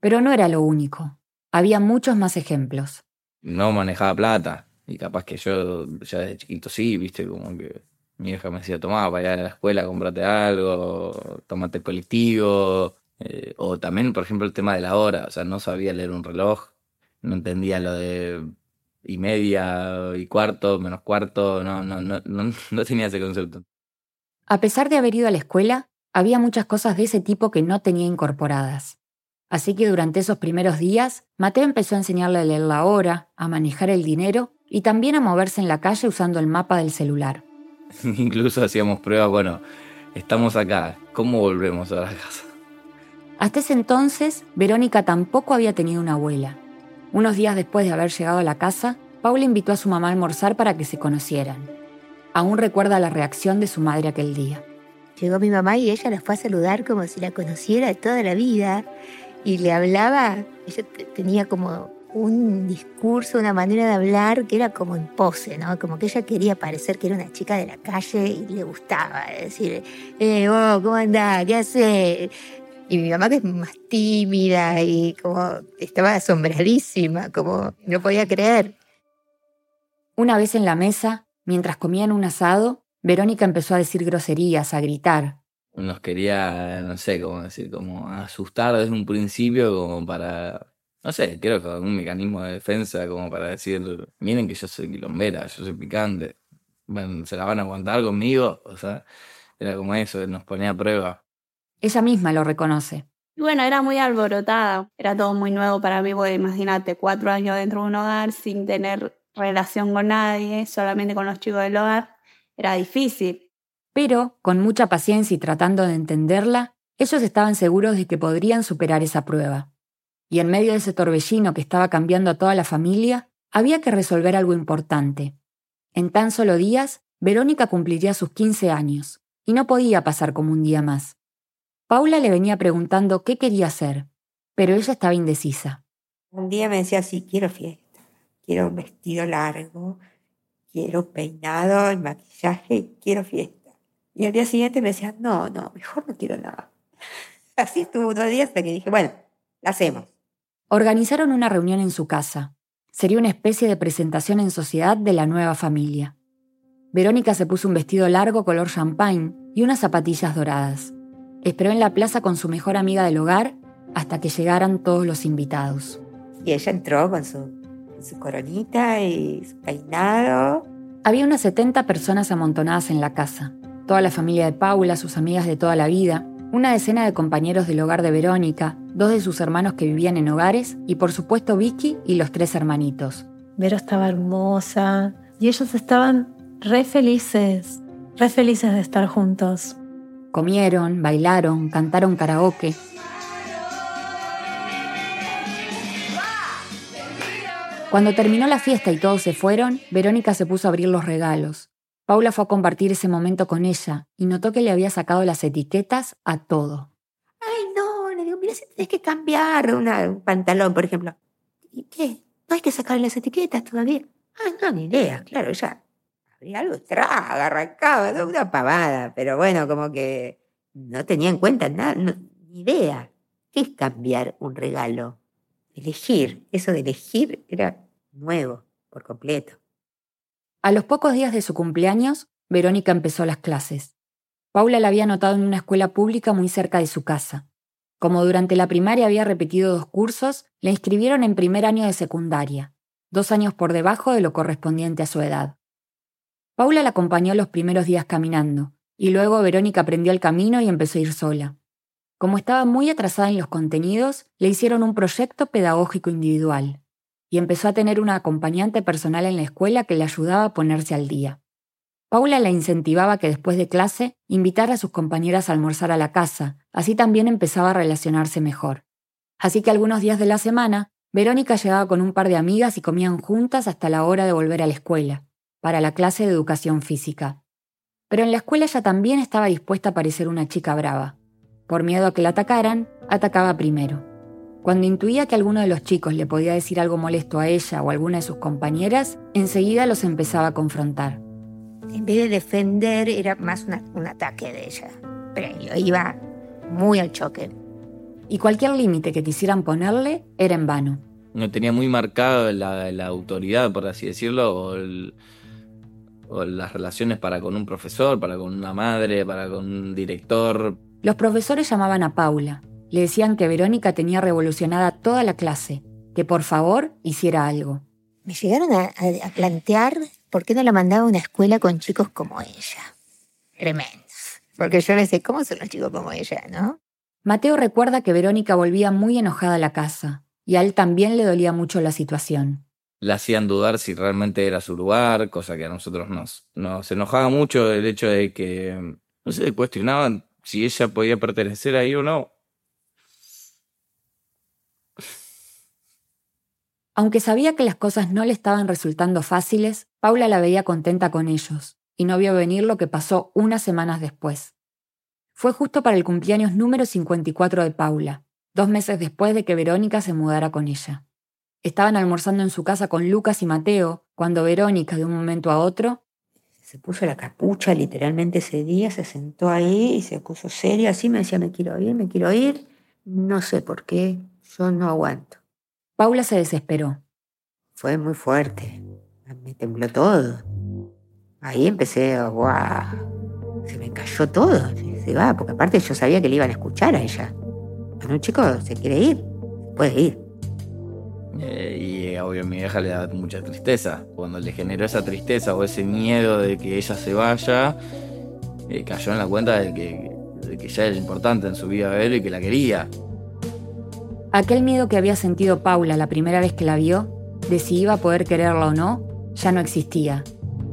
Pero no era lo único. Había muchos más ejemplos. No manejaba plata. Y capaz que yo ya desde chiquito sí, viste, como que mi hija me decía, tomá, para ir a la escuela, comprate algo, tomate el colectivo. Eh, o también, por ejemplo, el tema de la hora. O sea, no sabía leer un reloj, no entendía lo de y media y cuarto, menos cuarto, no, no, no, no, no tenía ese concepto. A pesar de haber ido a la escuela, había muchas cosas de ese tipo que no tenía incorporadas. Así que durante esos primeros días, Mateo empezó a enseñarle a leer la hora, a manejar el dinero y también a moverse en la calle usando el mapa del celular. Incluso hacíamos pruebas, bueno, estamos acá, ¿cómo volvemos a la casa? Hasta ese entonces, Verónica tampoco había tenido una abuela. Unos días después de haber llegado a la casa, Paula invitó a su mamá a almorzar para que se conocieran. Aún recuerda la reacción de su madre aquel día. Llegó mi mamá y ella la fue a saludar como si la conociera toda la vida y le hablaba, ella tenía como un discurso, una manera de hablar que era como en pose, ¿no? Como que ella quería parecer que era una chica de la calle y le gustaba decir, eh, oh, ¿cómo andás? ¿Qué haces? Y mi mamá que es más tímida y como estaba asombradísima, como no podía creer. Una vez en la mesa, mientras comían un asado, Verónica empezó a decir groserías, a gritar. Nos quería, no sé cómo decir, como asustar desde un principio como para no sé, creo que un mecanismo de defensa como para decir, miren que yo soy quilombera, yo soy picante, bueno, se la van a aguantar conmigo, o sea, era como eso, nos ponía a prueba. Ella misma lo reconoce. Y bueno, era muy alborotada, era todo muy nuevo para mí, porque imagínate, cuatro años dentro de un hogar sin tener relación con nadie, solamente con los chicos del hogar, era difícil. Pero, con mucha paciencia y tratando de entenderla, ellos estaban seguros de que podrían superar esa prueba y en medio de ese torbellino que estaba cambiando a toda la familia, había que resolver algo importante. En tan solo días, Verónica cumpliría sus 15 años, y no podía pasar como un día más. Paula le venía preguntando qué quería hacer, pero ella estaba indecisa. Un día me decía, sí, quiero fiesta, quiero un vestido largo, quiero peinado y maquillaje, quiero fiesta. Y al día siguiente me decía, no, no, mejor no quiero nada. Así estuvo unos días hasta que dije, bueno, la hacemos. Organizaron una reunión en su casa. Sería una especie de presentación en sociedad de la nueva familia. Verónica se puso un vestido largo color champagne y unas zapatillas doradas. Esperó en la plaza con su mejor amiga del hogar hasta que llegaran todos los invitados. Y ella entró con su, su coronita y su peinado. Había unas 70 personas amontonadas en la casa. Toda la familia de Paula, sus amigas de toda la vida, una decena de compañeros del hogar de Verónica, dos de sus hermanos que vivían en hogares y por supuesto Vicky y los tres hermanitos. Vero estaba hermosa y ellos estaban re felices, re felices de estar juntos. Comieron, bailaron, cantaron karaoke. Cuando terminó la fiesta y todos se fueron, Verónica se puso a abrir los regalos. Paula fue a compartir ese momento con ella y notó que le había sacado las etiquetas a todo. Ay, no, le digo, mira si tenés que cambiar un pantalón, por ejemplo. ¿Y qué? ¿No hay que sacarle las etiquetas todavía? Ay, no, ni idea, claro, ya. Habría algo traga, arrancaba, una pavada, pero bueno, como que no tenía en cuenta nada, ni idea. ¿Qué es cambiar un regalo? Elegir, eso de elegir era nuevo, por completo. A los pocos días de su cumpleaños, Verónica empezó las clases. Paula la había anotado en una escuela pública muy cerca de su casa. Como durante la primaria había repetido dos cursos, la inscribieron en primer año de secundaria, dos años por debajo de lo correspondiente a su edad. Paula la acompañó los primeros días caminando, y luego Verónica aprendió el camino y empezó a ir sola. Como estaba muy atrasada en los contenidos, le hicieron un proyecto pedagógico individual y empezó a tener una acompañante personal en la escuela que le ayudaba a ponerse al día. Paula la incentivaba que después de clase invitara a sus compañeras a almorzar a la casa, así también empezaba a relacionarse mejor. Así que algunos días de la semana, Verónica llegaba con un par de amigas y comían juntas hasta la hora de volver a la escuela, para la clase de educación física. Pero en la escuela ella también estaba dispuesta a parecer una chica brava. Por miedo a que la atacaran, atacaba primero. Cuando intuía que alguno de los chicos le podía decir algo molesto a ella o a alguna de sus compañeras, enseguida los empezaba a confrontar. En vez de defender, era más un ataque de ella. Pero yo iba muy al choque. Y cualquier límite que quisieran ponerle era en vano. No tenía muy marcado la, autoridad, por así decirlo, o, o las relaciones para con un profesor, para con una madre, para con un director. Los profesores llamaban a Paula, le decían que Verónica tenía revolucionada toda la clase, que por favor hiciera algo. Me llegaron a, plantear por qué no la mandaba a una escuela con chicos como ella. Tremendos. Porque yo les sé cómo son los chicos como ella, ¿no? Mateo recuerda que Verónica volvía muy enojada a la casa, y a él también le dolía mucho la situación. La hacían dudar si realmente era su lugar, cosa que a nosotros nos, nos enojaba mucho el hecho de que, no sé, cuestionaban si ella podía pertenecer ahí o no. Aunque sabía que las cosas no le estaban resultando fáciles, Paula la veía contenta con ellos, y no vio venir lo que pasó unas semanas después. Fue justo para el cumpleaños número 54 de Paula, dos meses después de que Verónica se mudara con ella. Estaban almorzando en su casa con Lucas y Mateo, cuando Verónica, de un momento a otro, se puso la capucha literalmente ese día, se sentó ahí y se puso seria, así me decía, me quiero ir, me quiero ir, no sé por qué, yo no aguanto. Paula se desesperó. Fue muy fuerte. Me tembló todo. Ahí empecé a, guau, se me cayó todo. Se va, porque aparte yo sabía que le iban a escuchar a ella. Cuando un chico se quiere ir, puede ir. Eh, y obvio a mi vieja le da mucha tristeza. Cuando le generó esa tristeza o ese miedo de que ella se vaya, eh, cayó en la cuenta de que, de que ya era importante en su vida ver y que la quería. Aquel miedo que había sentido Paula la primera vez que la vio, de si iba a poder quererla o no, ya no existía.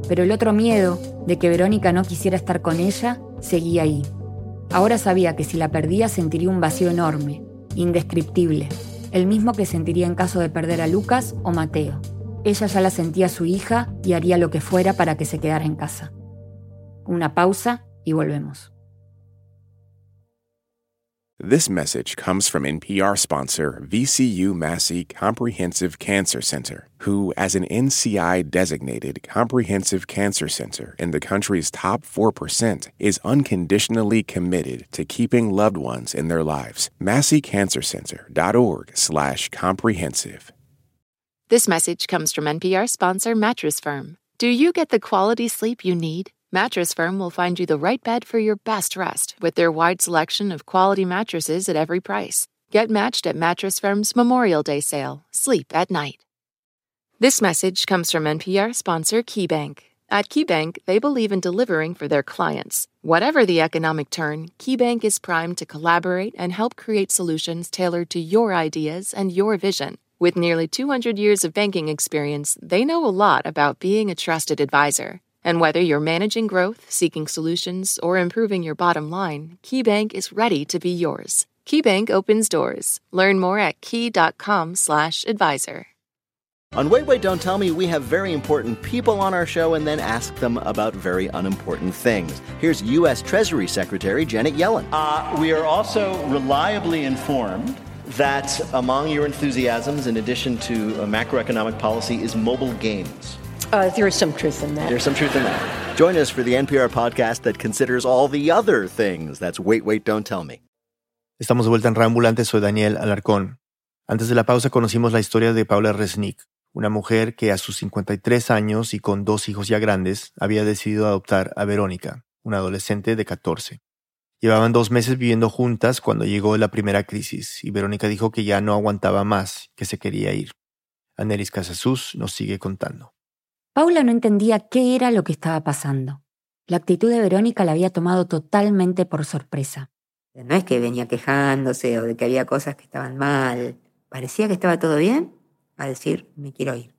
Pero el otro miedo, de que Verónica no quisiera estar con ella, seguía ahí. Ahora sabía que si la perdía sentiría un vacío enorme, indescriptible, el mismo que sentiría en caso de perder a Lucas o Mateo. Ella ya la sentía su hija y haría lo que fuera para que se quedara en casa. Una pausa y volvemos. This message comes from NPR sponsor VCU Massey Comprehensive Cancer Center, who, as an NCI designated comprehensive cancer center in the country's top 4%, is unconditionally committed to keeping loved ones in their lives. MasseyCancerCenter.org/slash comprehensive. This message comes from NPR sponsor Mattress Firm. Do you get the quality sleep you need? Mattress Firm will find you the right bed for your best rest with their wide selection of quality mattresses at every price. Get matched at Mattress Firm's Memorial Day sale. Sleep at night. This message comes from NPR sponsor KeyBank. At KeyBank, they believe in delivering for their clients. Whatever the economic turn, KeyBank is primed to collaborate and help create solutions tailored to your ideas and your vision. With nearly 200 years of banking experience, they know a lot about being a trusted advisor. And whether you're managing growth, seeking solutions, or improving your bottom line, KeyBank is ready to be yours. KeyBank opens doors. Learn more at key.com/advisor. On Wait Wait Don't Tell Me, we have very important people on our show and then ask them about very unimportant things. Here's U.S. Treasury Secretary Janet Yellen. Uh, we are also reliably informed that among your enthusiasms, in addition to macroeconomic policy, is mobile games. Uh, there is some truth in that. There's some truth in that. Join us for the NPR podcast that considers all the other things. That's Wait Wait Don't Tell Me. Estamos de vuelta en Rambulante, soy Daniel Alarcón. Antes de la pausa conocimos la historia de Paula Resnick, una mujer que a sus 53 años y con dos hijos ya grandes había decidido adoptar a Verónica, una adolescente de 14. Llevaban dos meses viviendo juntas cuando llegó la primera crisis y Verónica dijo que ya no aguantaba más, que se quería ir. Anelis Casasus nos sigue contando. Paula no entendía qué era lo que estaba pasando. La actitud de Verónica la había tomado totalmente por sorpresa. No es que venía quejándose o de que había cosas que estaban mal. Parecía que estaba todo bien a decir, me quiero ir.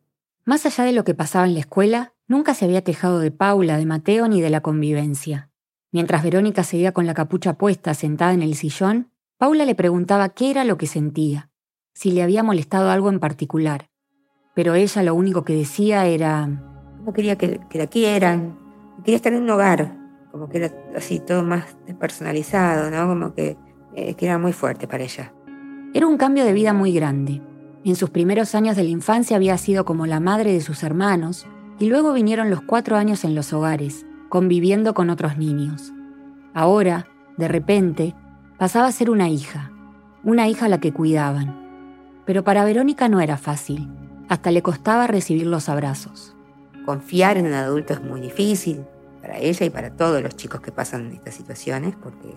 Más allá de lo que pasaba en la escuela, nunca se había quejado de Paula, de Mateo ni de la convivencia. Mientras Verónica seguía con la capucha puesta sentada en el sillón, Paula le preguntaba qué era lo que sentía, si le había molestado algo en particular. Pero ella lo único que decía era... No quería que, la quieran, quería estar en un hogar, como que era así todo más despersonalizado, ¿no? Como que, eh, que era muy fuerte para ella. Era un cambio de vida muy grande. En sus primeros años de la infancia había sido como la madre de sus hermanos, y luego vinieron los cuatro años en los hogares, conviviendo con otros niños. Ahora, de repente, pasaba a ser una hija, una hija a la que cuidaban. Pero para Verónica no era fácil, hasta le costaba recibir los abrazos. Confiar en un adulto es muy difícil para ella y para todos los chicos que pasan estas situaciones porque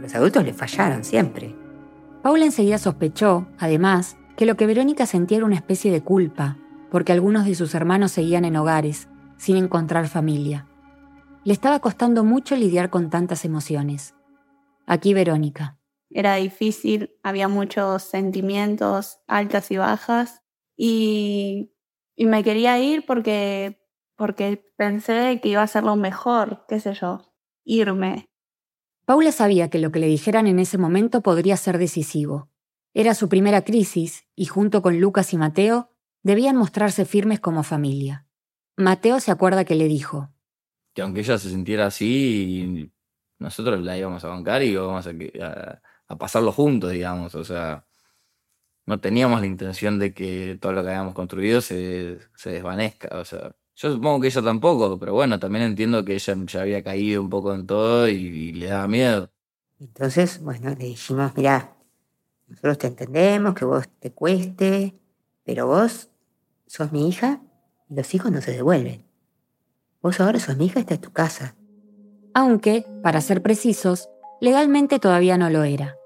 los adultos le fallaron siempre. Paula enseguida sospechó, además, que lo que Verónica sentía era una especie de culpa, porque algunos de sus hermanos seguían en hogares, sin encontrar familia. Le estaba costando mucho lidiar con tantas emociones. Aquí Verónica. Era difícil, había muchos sentimientos, altas y bajas, y, y me quería ir porque, porque pensé que iba a ser lo mejor, qué sé yo, irme. Paula sabía que lo que le dijeran en ese momento podría ser decisivo. Era su primera crisis y junto con Lucas y Mateo debían mostrarse firmes como familia. Mateo se acuerda que le dijo, que aunque ella se sintiera así, nosotros la íbamos a bancar y íbamos a, a, pasarlo juntos, digamos. O sea, no teníamos la intención de que todo lo que habíamos construido se, se desvanezca. O sea, yo supongo que ella tampoco, pero bueno, también entiendo que ella ya había caído un poco en todo y, le daba miedo. Entonces, bueno, le dijimos, mira, nosotros te entendemos, que vos te cueste, pero vos sos mi hija y los hijos no se devuelven. Vos ahora sos mi hija, esta es tu casa. Aunque, para ser precisos, legalmente todavía no lo era.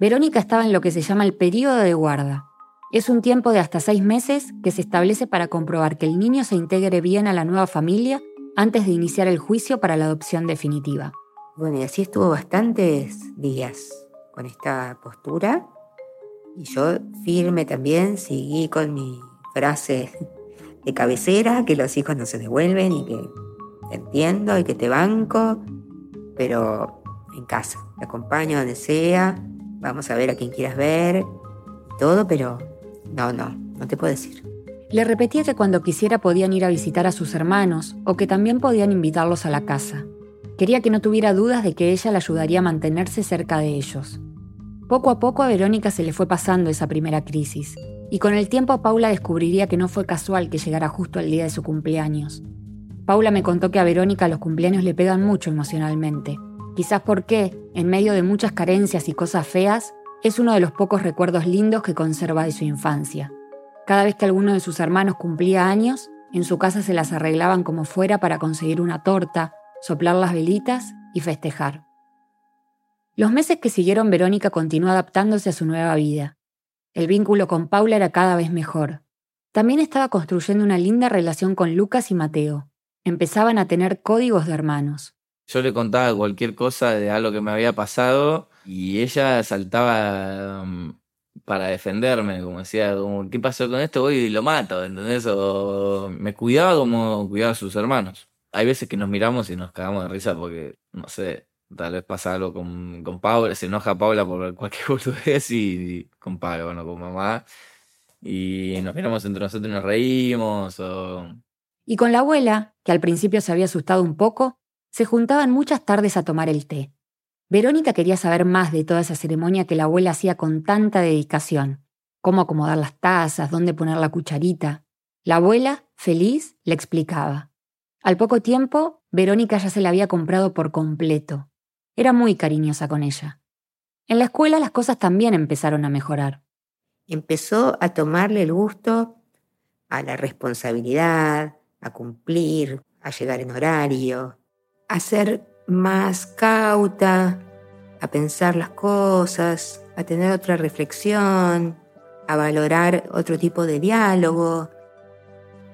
Verónica estaba en lo que se llama el periodo de guarda. Es un tiempo de hasta seis meses que se establece para comprobar que el niño se integre bien a la nueva familia antes de iniciar el juicio para la adopción definitiva. Bueno, y así estuvo bastantes días con esta postura. Y yo firme también seguí con mi frase de cabecera, que los hijos no se devuelven y que te entiendo y que te banco, pero en casa, te acompaño donde sea, vamos a ver a quien quieras ver, todo, pero no, no, no te puedo decir. Le repetía que cuando quisiera podían ir a visitar a sus hermanos o que también podían invitarlos a la casa. Quería que no tuviera dudas de que ella le ayudaría a mantenerse cerca de ellos. Poco a poco a Verónica se le fue pasando esa primera crisis, y con el tiempo Paula descubriría que no fue casual que llegara justo el día de su cumpleaños. Paula me contó que a Verónica los cumpleaños le pegan mucho emocionalmente, quizás porque, en medio de muchas carencias y cosas feas, es uno de los pocos recuerdos lindos que conserva de su infancia. Cada vez que alguno de sus hermanos cumplía años, en su casa se las arreglaban como fuera para conseguir una torta, soplar las velitas y festejar. Los meses que siguieron Verónica continuó adaptándose a su nueva vida. El vínculo con Paula era cada vez mejor. También estaba construyendo una linda relación con Lucas y Mateo. Empezaban a tener códigos de hermanos. Yo le contaba cualquier cosa de algo que me había pasado y ella saltaba um, para defenderme, como decía, ¿qué pasó con esto? Voy y lo mato, ¿entendés? O me cuidaba como cuidaba a sus hermanos. Hay veces que nos miramos y nos cagamos de risa porque, no sé, tal vez pasa algo con, con Paula, se enoja Paula por cualquier boludez y, y con Paula, bueno, con mamá. Y nos miramos entre nosotros y nos reímos. O... Y con la abuela, que al principio se había asustado un poco, se juntaban muchas tardes a tomar el té. Verónica quería saber más de toda esa ceremonia que la abuela hacía con tanta dedicación. Cómo acomodar las tazas, dónde poner la cucharita. La abuela, feliz, le explicaba. Al poco tiempo, Verónica ya se la había comprado por completo. Era muy cariñosa con ella. En la escuela las cosas también empezaron a mejorar. Empezó a tomarle el gusto a la responsabilidad, a cumplir, a llegar en horario, a ser más cauta, a pensar las cosas, a tener otra reflexión, a valorar otro tipo de diálogo.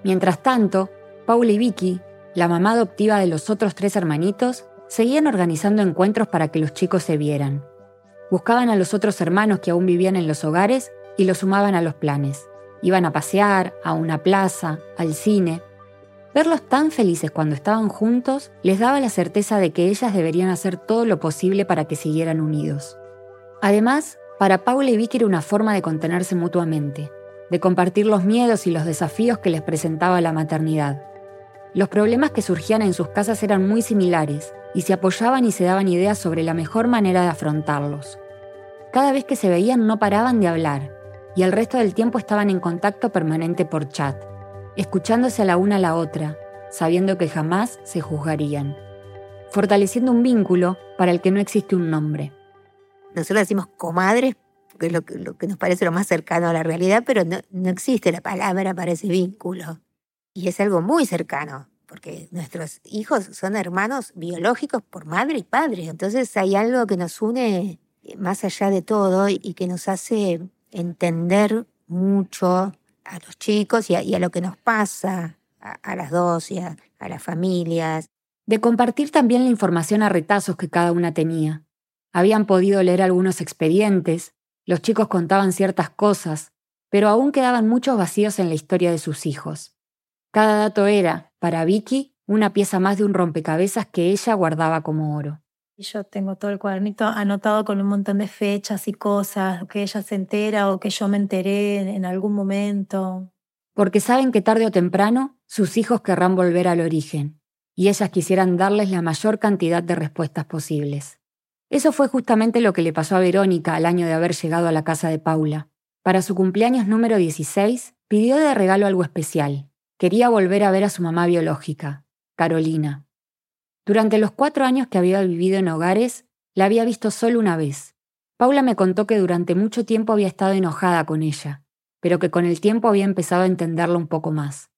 Mientras tanto, Paula y Vicky, la mamá adoptiva de los otros tres hermanitos, seguían organizando encuentros para que los chicos se vieran. Buscaban a los otros hermanos que aún vivían en los hogares y los sumaban a los planes. Iban a pasear, a una plaza, al cine. Verlos tan felices cuando estaban juntos les daba la certeza de que ellas deberían hacer todo lo posible para que siguieran unidos. Además, para Paula y Vicky era una forma de contenerse mutuamente, de compartir los miedos y los desafíos que les presentaba la maternidad. Los problemas que surgían en sus casas eran muy similares y se apoyaban y se daban ideas sobre la mejor manera de afrontarlos. Cada vez que se veían no paraban de hablar y el resto del tiempo estaban en contacto permanente por chat, escuchándose a la una a la otra, sabiendo que jamás se juzgarían, fortaleciendo un vínculo para el que no existe un nombre. Nosotros decimos comadres, que es lo que, lo que nos parece lo más cercano a la realidad, pero no, no existe la palabra para ese vínculo. Y es algo muy cercano, porque nuestros hijos son hermanos biológicos por madre y padre. Entonces hay algo que nos une más allá de todo y que nos hace entender mucho a los chicos y a, lo que nos pasa a, las dos y a, a las familias. De compartir también la información a retazos que cada una tenía. Habían podido leer algunos expedientes, los chicos contaban ciertas cosas, pero aún quedaban muchos vacíos en la historia de sus hijos. Cada dato era, para Vicky, una pieza más de un rompecabezas que ella guardaba como oro. Yo tengo todo el cuadernito anotado con un montón de fechas y cosas que ella se entera o que yo me enteré en algún momento. Porque saben que tarde o temprano sus hijos querrán volver al origen y ellas quisieran darles la mayor cantidad de respuestas posibles. Eso fue justamente lo que le pasó a Verónica al año de haber llegado a la casa de Paula. Para su cumpleaños número 16, pidió de regalo algo especial. Quería volver a ver a su mamá biológica, Carolina. Durante los cuatro años que había vivido en hogares, la había visto solo una vez. Paula me contó que durante mucho tiempo había estado enojada con ella, pero que con el tiempo había empezado a entenderlo un poco más.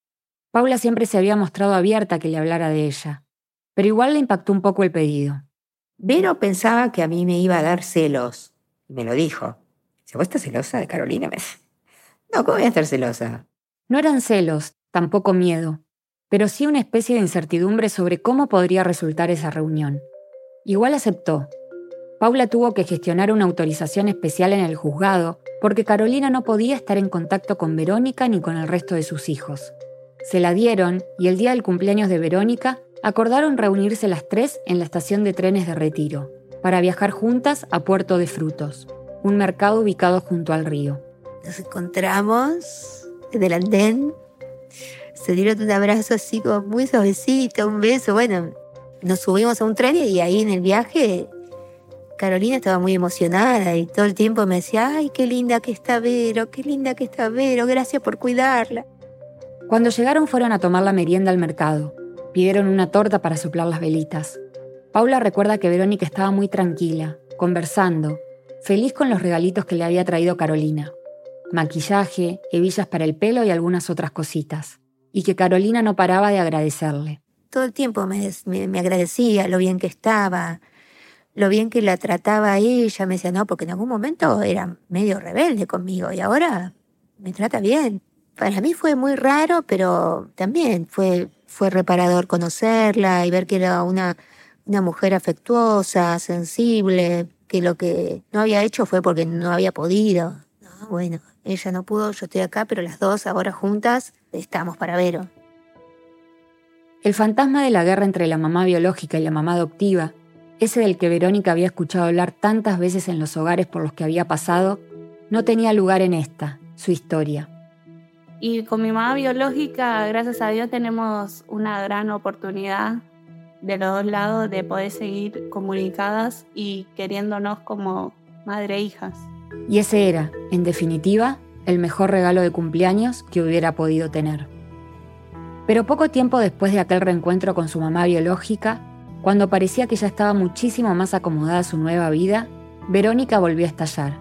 Paula siempre se había mostrado abierta a que le hablara de ella, pero igual le impactó un poco el pedido. Vero pensaba que a mí me iba a dar celos, y me lo dijo. ¿Se vos estás celosa de Carolina? No, ¿cómo voy a estar celosa? No eran celos, tampoco miedo pero sí una especie de incertidumbre sobre cómo podría resultar esa reunión. Igual aceptó. Paula tuvo que gestionar una autorización especial en el juzgado porque Carolina no podía estar en contacto con Verónica ni con el resto de sus hijos. Se la dieron y el día del cumpleaños de Verónica acordaron reunirse las tres en la estación de trenes de retiro para viajar juntas a Puerto de Frutos, un mercado ubicado junto al río. Nos encontramos en el andén se dieron un abrazo así como muy suavecito, un beso. Bueno, nos subimos a un tren y ahí en el viaje Carolina estaba muy emocionada y todo el tiempo me decía, ay, qué linda que está Vero, qué linda que está Vero, gracias por cuidarla. Cuando llegaron fueron a tomar la merienda al mercado. Pidieron una torta para soplar las velitas. Paula recuerda que Verónica estaba muy tranquila, conversando, feliz con los regalitos que le había traído Carolina. Maquillaje, hebillas para el pelo y algunas otras cositas y que Carolina no paraba de agradecerle. Todo el tiempo me, me, agradecía lo bien que estaba, lo bien que la trataba ella. Me decía, no, porque en algún momento era medio rebelde conmigo y ahora me trata bien. Para mí fue muy raro, pero también fue, fue reparador conocerla y ver que era una, una mujer afectuosa, sensible, que lo que no había hecho fue porque no había podido. bueno, ella no pudo, yo estoy acá, pero las dos ahora juntas estamos para Vero. El fantasma de la guerra entre la mamá biológica y la mamá adoptiva, ese del que Verónica había escuchado hablar tantas veces en los hogares por los que había pasado, no tenía lugar en esta, su historia. Y con mi mamá biológica, gracias a Dios, tenemos una gran oportunidad de los dos lados de poder seguir comunicadas y queriéndonos como madre e hijas. Y ese era, en definitiva, el mejor regalo de cumpleaños que hubiera podido tener. Pero poco tiempo después de aquel reencuentro con su mamá biológica, cuando parecía que ya estaba muchísimo más acomodada su nueva vida, Verónica volvió a estallar.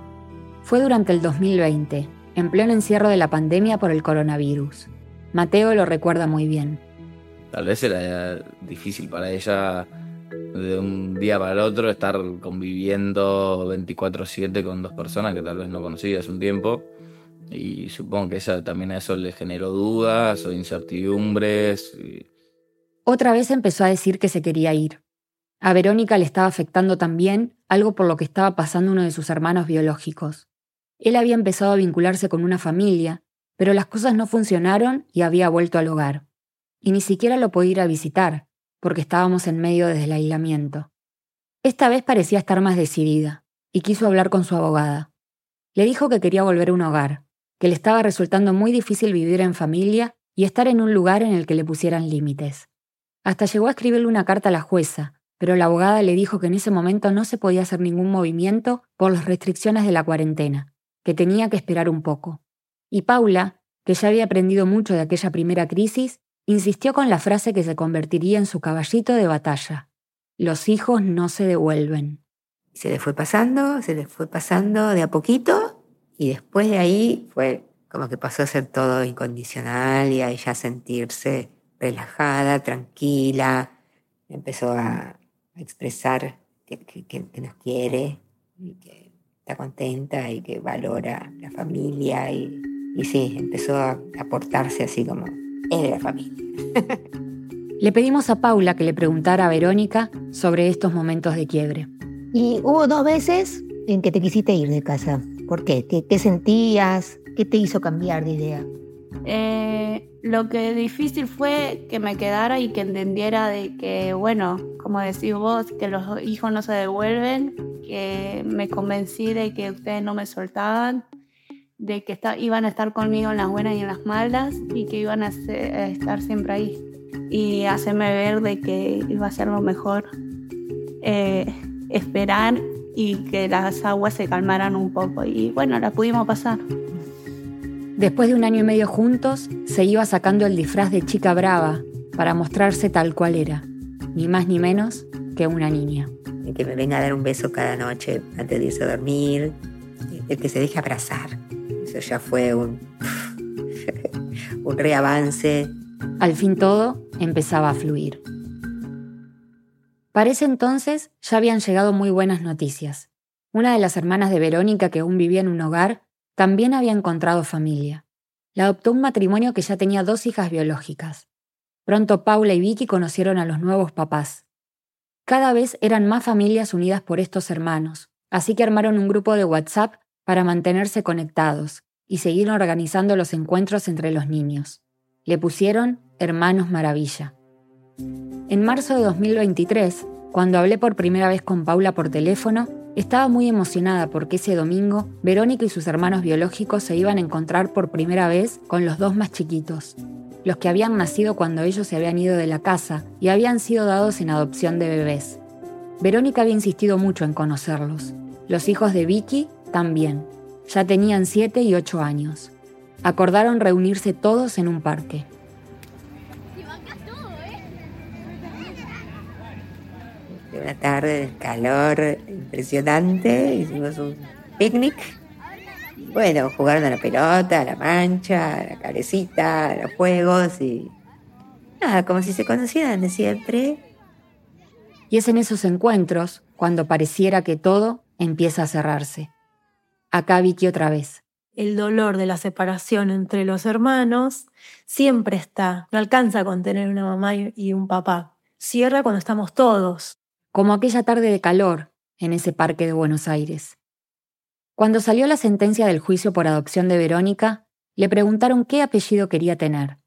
Fue durante el 2020, en pleno encierro de la pandemia por el coronavirus. Mateo lo recuerda muy bien. Tal vez era difícil para ella de un día para el otro estar conviviendo 24/7 con dos personas que tal vez no conocía hace un tiempo y supongo que ella también a eso le generó dudas o incertidumbres. Otra vez empezó a decir que se quería ir. A Verónica le estaba afectando también algo por lo que estaba pasando uno de sus hermanos biológicos. Él había empezado a vincularse con una familia, pero las cosas no funcionaron y había vuelto al hogar. Y ni siquiera lo podía ir a visitar, porque estábamos en medio del aislamiento. Esta vez parecía estar más decidida, y quiso hablar con su abogada. Le dijo que quería volver a un hogar, que le estaba resultando muy difícil vivir en familia y estar en un lugar en el que le pusieran límites. Hasta llegó a escribirle una carta a la jueza, pero la abogada le dijo que en ese momento no se podía hacer ningún movimiento por las restricciones de la cuarentena, que tenía que esperar un poco. Y Paula, que ya había aprendido mucho de aquella primera crisis, insistió con la frase que se convertiría en su caballito de batalla. Los hijos no se devuelven. Se le fue pasando, se le fue pasando de a poquito y después de ahí fue como que pasó a ser todo incondicional y a ella sentirse relajada, tranquila. Empezó a, expresar que, nos quiere que está contenta y que valora la familia. Y, y sí, empezó a, a portarse así como es de la familia. Le pedimos a Paula que le preguntara a Verónica sobre estos momentos de quiebre. Y hubo dos veces en que te quisiste ir de casa. ¿Por qué? ¿Qué, sentías? ¿Qué te hizo cambiar de idea? Eh, lo que difícil fue que me quedara y que entendiera de que, bueno, como decís vos, que los hijos no se devuelven, que me convencí de que ustedes no me soltaban, de que iban a estar conmigo en las buenas y en las malas y que iban a, estar siempre ahí. Y hacerme ver de que iba a ser lo mejor. Eh, esperar y que las aguas se calmaran un poco. Y bueno, la pudimos pasar. Después de un año y medio juntos, se iba sacando el disfraz de chica brava para mostrarse tal cual era, ni más ni menos que una niña. El que me venga a dar un beso cada noche antes de irse a dormir, el que se deje abrazar. Eso ya fue un, un reavance. Al fin todo empezaba a fluir. Para ese entonces ya habían llegado muy buenas noticias. Una de las hermanas de Verónica, que aún vivía en un hogar, también había encontrado familia. La adoptó un matrimonio que ya tenía dos hijas biológicas. Pronto Paula y Vicky conocieron a los nuevos papás. Cada vez eran más familias unidas por estos hermanos, así que armaron un grupo de WhatsApp para mantenerse conectados y seguir organizando los encuentros entre los niños. Le pusieron Hermanos Maravilla. En marzo de 2023, cuando hablé por primera vez con Paula por teléfono, estaba muy emocionada porque ese domingo Verónica y sus hermanos biológicos se iban a encontrar por primera vez con los dos más chiquitos, los que habían nacido cuando ellos se habían ido de la casa y habían sido dados en adopción de bebés. Verónica había insistido mucho en conocerlos. Los hijos de Vicky también. Ya tenían 7 y 8 años. Acordaron reunirse todos en un parque. una tarde de calor impresionante, hicimos un picnic. Bueno, jugaron a la pelota, a la mancha, a la cabecita, a los juegos y nada, como si se conocieran de siempre. Y es en esos encuentros cuando pareciera que todo empieza a cerrarse. Acá Vicky otra vez, el dolor de la separación entre los hermanos siempre está, no alcanza con tener una mamá y un papá. Cierra cuando estamos todos. Como aquella tarde de calor en ese parque de Buenos Aires. Cuando salió la sentencia del juicio por adopción de Verónica, le preguntaron qué apellido quería tener.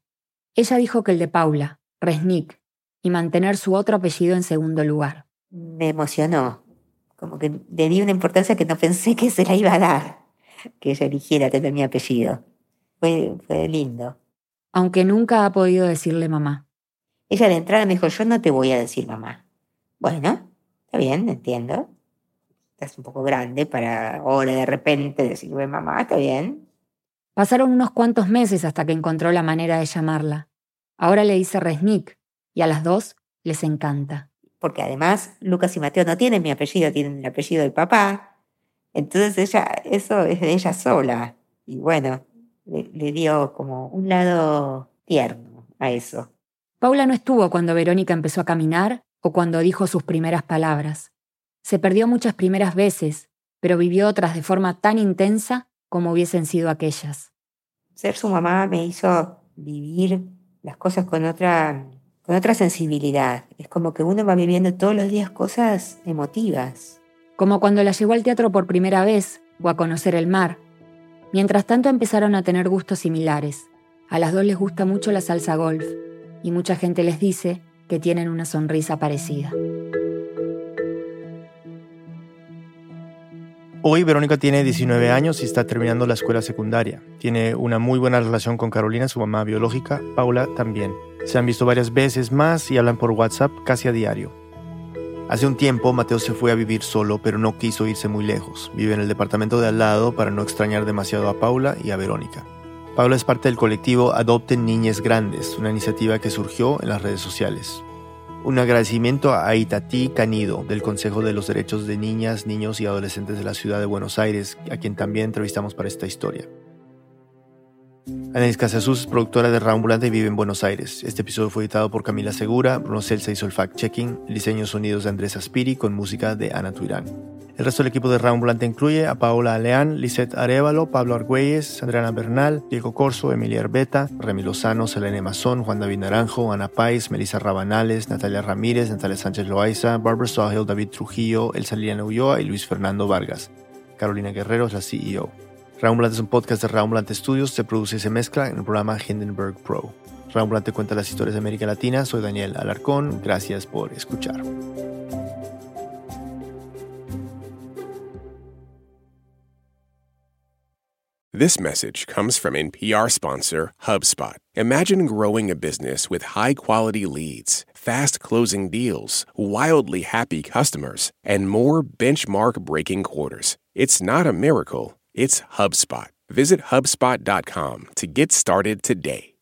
Ella dijo que el de Paula, Resnick, y mantener su otro apellido en segundo lugar. Me emocionó, como que le di una importancia que no pensé que se la iba a dar, que ella eligiera tener mi apellido. Fue, fue lindo. Aunque nunca ha podido decirle mamá. Ella de entrada me dijo, yo no te voy a decir mamá. Bueno, está bien, entiendo. Estás un poco grande para ahora de repente decirme mamá, está bien. Pasaron unos cuantos meses hasta que encontró la manera de llamarla. Ahora le dice Resnick, y a las dos les encanta. Porque además Lucas y Mateo no tienen mi apellido, tienen el apellido del papá. Entonces ella, eso es de ella sola. Y bueno, le, le dio como un lado tierno a eso. Paula no estuvo cuando Verónica empezó a caminar o cuando dijo sus primeras palabras. Se perdió muchas primeras veces, pero vivió otras de forma tan intensa como hubiesen sido aquellas. Ser su mamá me hizo vivir las cosas con otra con otra sensibilidad. Es como que uno va viviendo todos los días cosas emotivas. Como cuando la llevó al teatro por primera vez o a conocer el mar. Mientras tanto empezaron a tener gustos similares. A las dos les gusta mucho la salsa golf y mucha gente les dice que tienen una sonrisa parecida. Hoy Verónica tiene 19 años y está terminando la escuela secundaria. Tiene una muy buena relación con Carolina, su mamá biológica, Paula también. Se han visto varias veces más y hablan por WhatsApp casi a diario. Hace un tiempo Mateo se fue a vivir solo, pero no quiso irse muy lejos. Vive en el departamento de al lado para no extrañar demasiado a Paula y a Verónica. Paula es parte del colectivo Adopten Niñes Grandes, una iniciativa que surgió en las redes sociales. Un agradecimiento a Itatí Canido, del Consejo de los Derechos de Niñas, Niños y Adolescentes de la Ciudad de Buenos Aires, a quien también entrevistamos para esta historia. Anaís Casasus es productora de Rambulante y vive en Buenos Aires. Este episodio fue editado por Camila Segura, Bruno Celsa hizo el fact-checking, el diseño sonidos de Andrés Aspiri con música de Ana Tuirán. El resto del equipo de Rambulante incluye a Paola Aleán, Lisette Arevalo, Pablo Argüelles, Adriana Bernal, Diego Corso, Emilia Herbeta, Remy Lozano, Selene Mazón, Juan David Naranjo, Ana Pais, Melissa Rabanales, Natalia Ramírez, Natalia Sánchez Loaiza, Barbara Sawhill, David Trujillo, Elsa Liliana Ulloa y Luis Fernando Vargas. Carolina Guerrero es la CEO. Rambulante es un podcast de Rambulante Studios, se produce y se mezcla en el programa Hindenburg Pro. Rambulante cuenta las historias de América Latina, soy Daniel Alarcón, gracias por escuchar. This message comes from NPR sponsor HubSpot. Imagine growing a business with high quality leads, fast closing deals, wildly happy customers, and more benchmark breaking quarters. It's not a miracle, it's HubSpot. Visit HubSpot.com to get started today.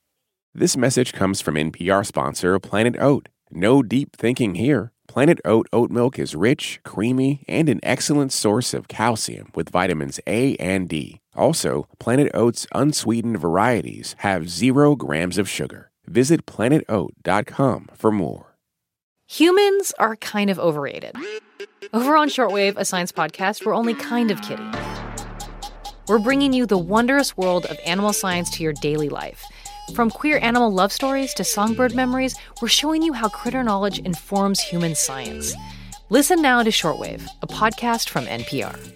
This message comes from NPR sponsor Planet Oat. No deep thinking here. Planet Oat oat milk is rich, creamy, and an excellent source of calcium with vitamins A and D. Also, Planet Oat's unsweetened varieties have zero grams of sugar. Visit planetoat.com for more. Humans are kind of overrated. Over on Shortwave, a science podcast, we're only kind of kidding. We're bringing you the wondrous world of animal science to your daily life. From queer animal love stories to songbird memories, we're showing you how critter knowledge informs human science. Listen now to Shortwave, a podcast from NPR.